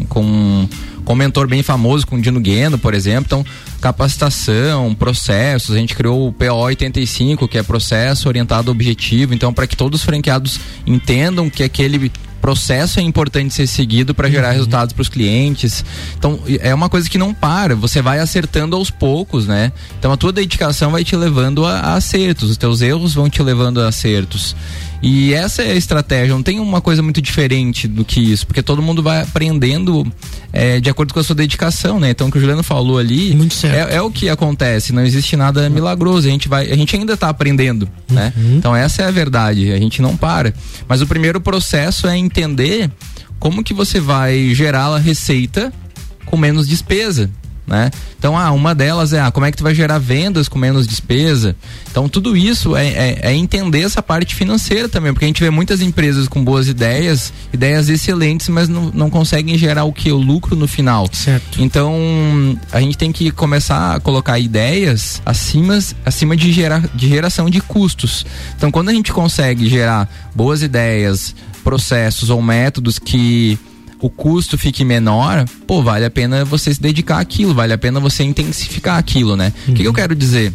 com com um mentor bem famoso, com o Dino Gueno, por exemplo. Então, capacitação, processos, a gente criou o PO 85, que é processo orientado ao objetivo. Então, para que todos os franqueados entendam que aquele processo é importante ser seguido para gerar uhum. resultados para os clientes. Então, é uma coisa que não para, você vai acertando aos poucos, né? Então, a tua dedicação vai te levando a, a acertos, os teus erros vão te levando a acertos. E essa é a estratégia, não tem uma coisa muito diferente do que isso, porque todo mundo vai aprendendo é, de acordo com a sua dedicação, né? Então o que o Juliano falou ali é, é, o que acontece, não existe nada milagroso, a gente vai, a gente ainda está aprendendo, né? uhum. né? Então essa é a verdade, a gente não para. Mas o primeiro processo é entender como que você vai gerar a receita com menos despesa né? Então, ah, uma delas é ah, como é que tu vai gerar vendas com menos despesa. Então, tudo isso é, é, é, entender essa parte financeira também, porque a gente vê muitas empresas com boas ideias, ideias excelentes, mas não, não conseguem gerar o que? O lucro no final. Certo. Então, a gente tem que começar a colocar ideias acima, acima de, gerar, de geração de custos. Então, quando a gente consegue gerar boas ideias, processos ou métodos que o custo fique menor, pô, vale a pena você se dedicar àquilo, vale a pena você intensificar aquilo, né? O uhum. que, que, eu quero dizer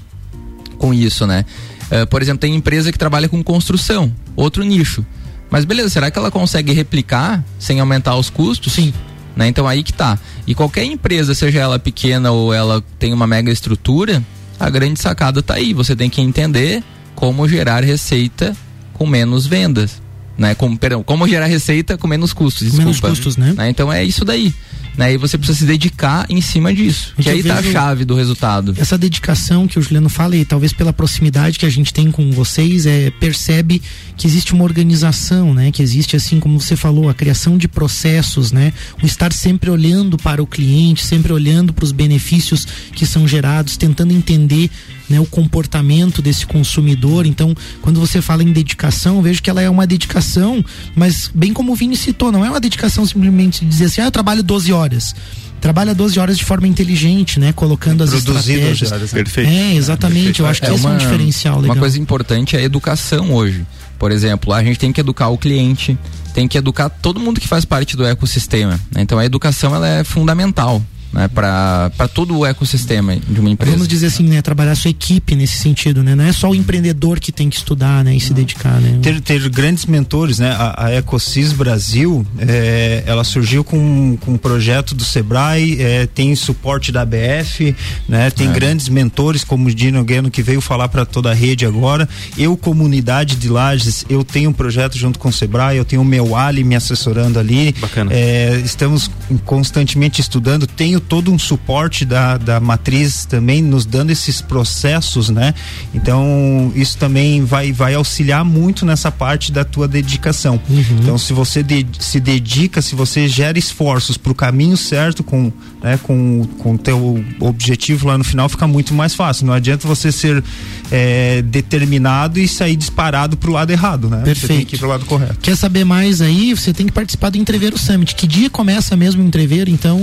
com isso, né? Uh, por exemplo, tem empresa que trabalha com construção, outro nicho. Mas beleza, será que ela consegue replicar sem aumentar os custos? Sim. Né? Então aí que tá. E qualquer empresa, seja ela pequena ou ela tem uma mega estrutura, a grande sacada tá aí. Você tem que entender como gerar receita com menos vendas né? Como, perdão, como gerar receita com menos custos, desculpa. Menos custos, né? né? Então é isso daí. Né? E você precisa se dedicar em cima disso. que aí tá a chave do resultado. Essa dedicação que o Juliano fala, e talvez pela proximidade que a gente tem com vocês, é, percebe que existe uma organização, né? Que existe, assim como você falou, a criação de processos, né? O estar sempre olhando para o cliente, sempre olhando para os benefícios que são gerados, tentando entender né, o comportamento desse consumidor. Então, quando você fala em dedicação, eu vejo que ela é uma dedicação, mas bem como o Vini citou, não é uma dedicação simplesmente de dizer assim, ah, eu trabalho 12 horas trabalha 12 horas de forma inteligente, né? Colocando as estratégias. Horas, né? Perfeito. É, exatamente. Eu acho que é esse uma, é um diferencial legal. Uma coisa importante é a educação hoje. Por exemplo, a gente tem que educar o cliente, tem que educar todo mundo que faz parte do ecossistema. Né? Então a educação ela é fundamental né, para todo o ecossistema de uma empresa. Vamos dizer assim, né, trabalhar a sua equipe nesse sentido, né? Não é só o empreendedor que tem que estudar, né, e se dedicar, né? Ter, ter grandes mentores, né? A, a Ecosis Brasil, é, ela surgiu com, com um projeto do Sebrae, é, tem suporte da ABF, né? Tem é. grandes mentores como o Dino Gueno que veio falar para toda a rede agora. Eu, comunidade de Lages, eu tenho um projeto junto com o Sebrae, eu tenho o meu Ali me assessorando ali. Bacana. É, estamos constantemente estudando, tenho todo um suporte da, da matriz também nos dando esses processos, né? Então isso também vai, vai auxiliar muito nessa parte da tua dedicação. Então se você de- se dedica, se você gera esforços para o caminho certo com né, com com teu objetivo lá no final fica muito mais fácil. Não adianta você ser é, determinado e sair disparado pro lado errado, né? Você tem Perfeito. que ir pro lado correto. Quer saber mais aí? Você tem que participar do Entreveiro Summit. Que dia começa mesmo o Entreveiro? Então.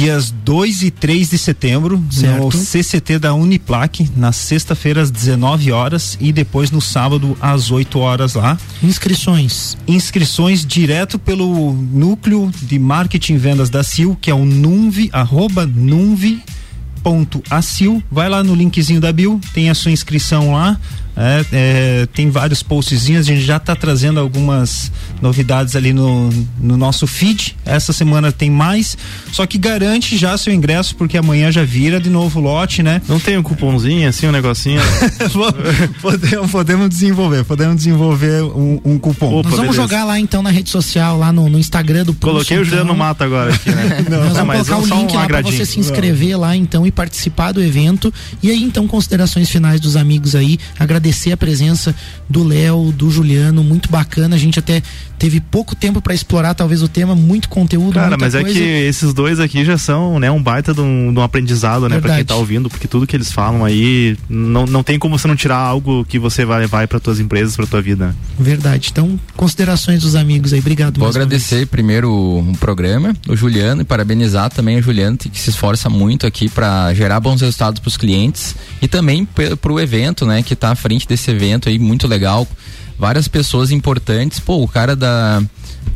Dias 2 e 3 de setembro, Certo. no CCT da Uniplac, na sexta-feira às 19 horas e depois no sábado às 8 horas lá. Inscrições. Inscrições direto pelo núcleo de marketing e vendas da CIL, que é o nunvi, arroba ponto acil, vai lá no linkzinho da bio, tem a sua inscrição lá, é, é, tem vários postzinhos, a gente já está trazendo algumas novidades ali no, no nosso feed, essa semana tem mais, só que garante já seu ingresso, porque amanhã já vira de novo lote, né? Não tem um cupomzinho assim, um negocinho? podemos, podemos desenvolver, podemos desenvolver um, um cupom. Nós vamos jogar lá então na rede social, lá no, no Instagram do Pulso, Coloquei o então. Juliano no mato agora aqui, né? Nós Não, vamos mas colocar só o um link lá para você se inscrever lá então e participar do evento. E aí então considerações finais dos amigos aí, agradecer a presença do Léo, do Juliano, muito bacana. A gente até teve pouco tempo para explorar talvez o tema, muito conteúdo, Cara, muita mas é coisa. que esses dois aqui já são, né, um baita de um, de um aprendizado, né, pra quem tá ouvindo, porque tudo que eles falam aí, não, não tem como você não tirar algo que você vai levar para tuas empresas, pra tua vida. Verdade. Então, considerações dos amigos aí. Obrigado. Vou agradecer primeiro o programa, o Juliano, e parabenizar também o Juliano, que se esforça muito aqui para gerar bons resultados para os clientes e também para o evento, né, que está à frente desse evento aí, muito legal. Várias pessoas importantes. Pô, o cara da.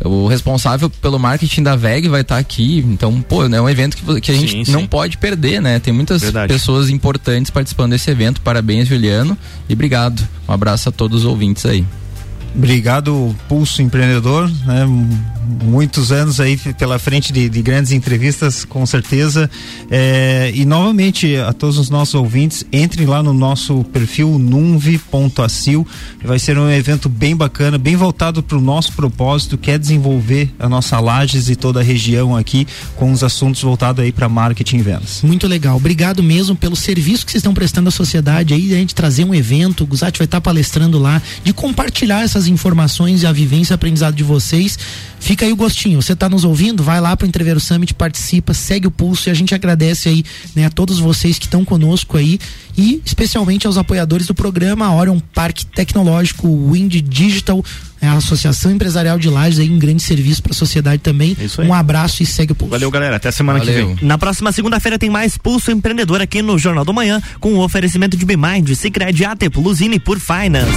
O responsável pelo marketing da VEG vai estar aqui. Então, pô, é um evento que, que a gente Sim, sim. não pode perder, né? Tem muitas Verdade. pessoas importantes participando desse evento. Parabéns, Juliano. E obrigado. Um abraço a todos os ouvintes aí. Obrigado, Pulso Empreendedor, né? Muitos anos aí pela frente de, de grandes entrevistas, com certeza. É, e novamente, a todos os nossos ouvintes, entrem lá no nosso perfil nunvi.acil. Vai ser um evento bem bacana, bem voltado para o nosso propósito, que é desenvolver a nossa Lages e toda a região aqui com os assuntos voltados aí para marketing e vendas. Muito legal. Obrigado mesmo pelo serviço que vocês estão prestando à sociedade aí, a gente trazer um evento, o Guzati vai estar palestrando lá, de compartilhar essas informações e a vivência aprendizado de vocês. Fica aí o gostinho. Você está nos ouvindo? Vai lá para o Entreveiro Summit, participa, segue o pulso e a gente agradece aí, né, a todos vocês que estão conosco aí e especialmente aos apoiadores do programa, Orion Parque Tecnológico, Wind Digital, é a Associação Empresarial de Lages aí, um grande serviço para a sociedade também. Um abraço e segue o pulso. Valeu, galera. Até semana que vem. Na próxima segunda-feira tem mais Pulso Empreendedor aqui no Jornal do Manhã, com o oferecimento de Bimind, Cicred AT Plus e por Finance.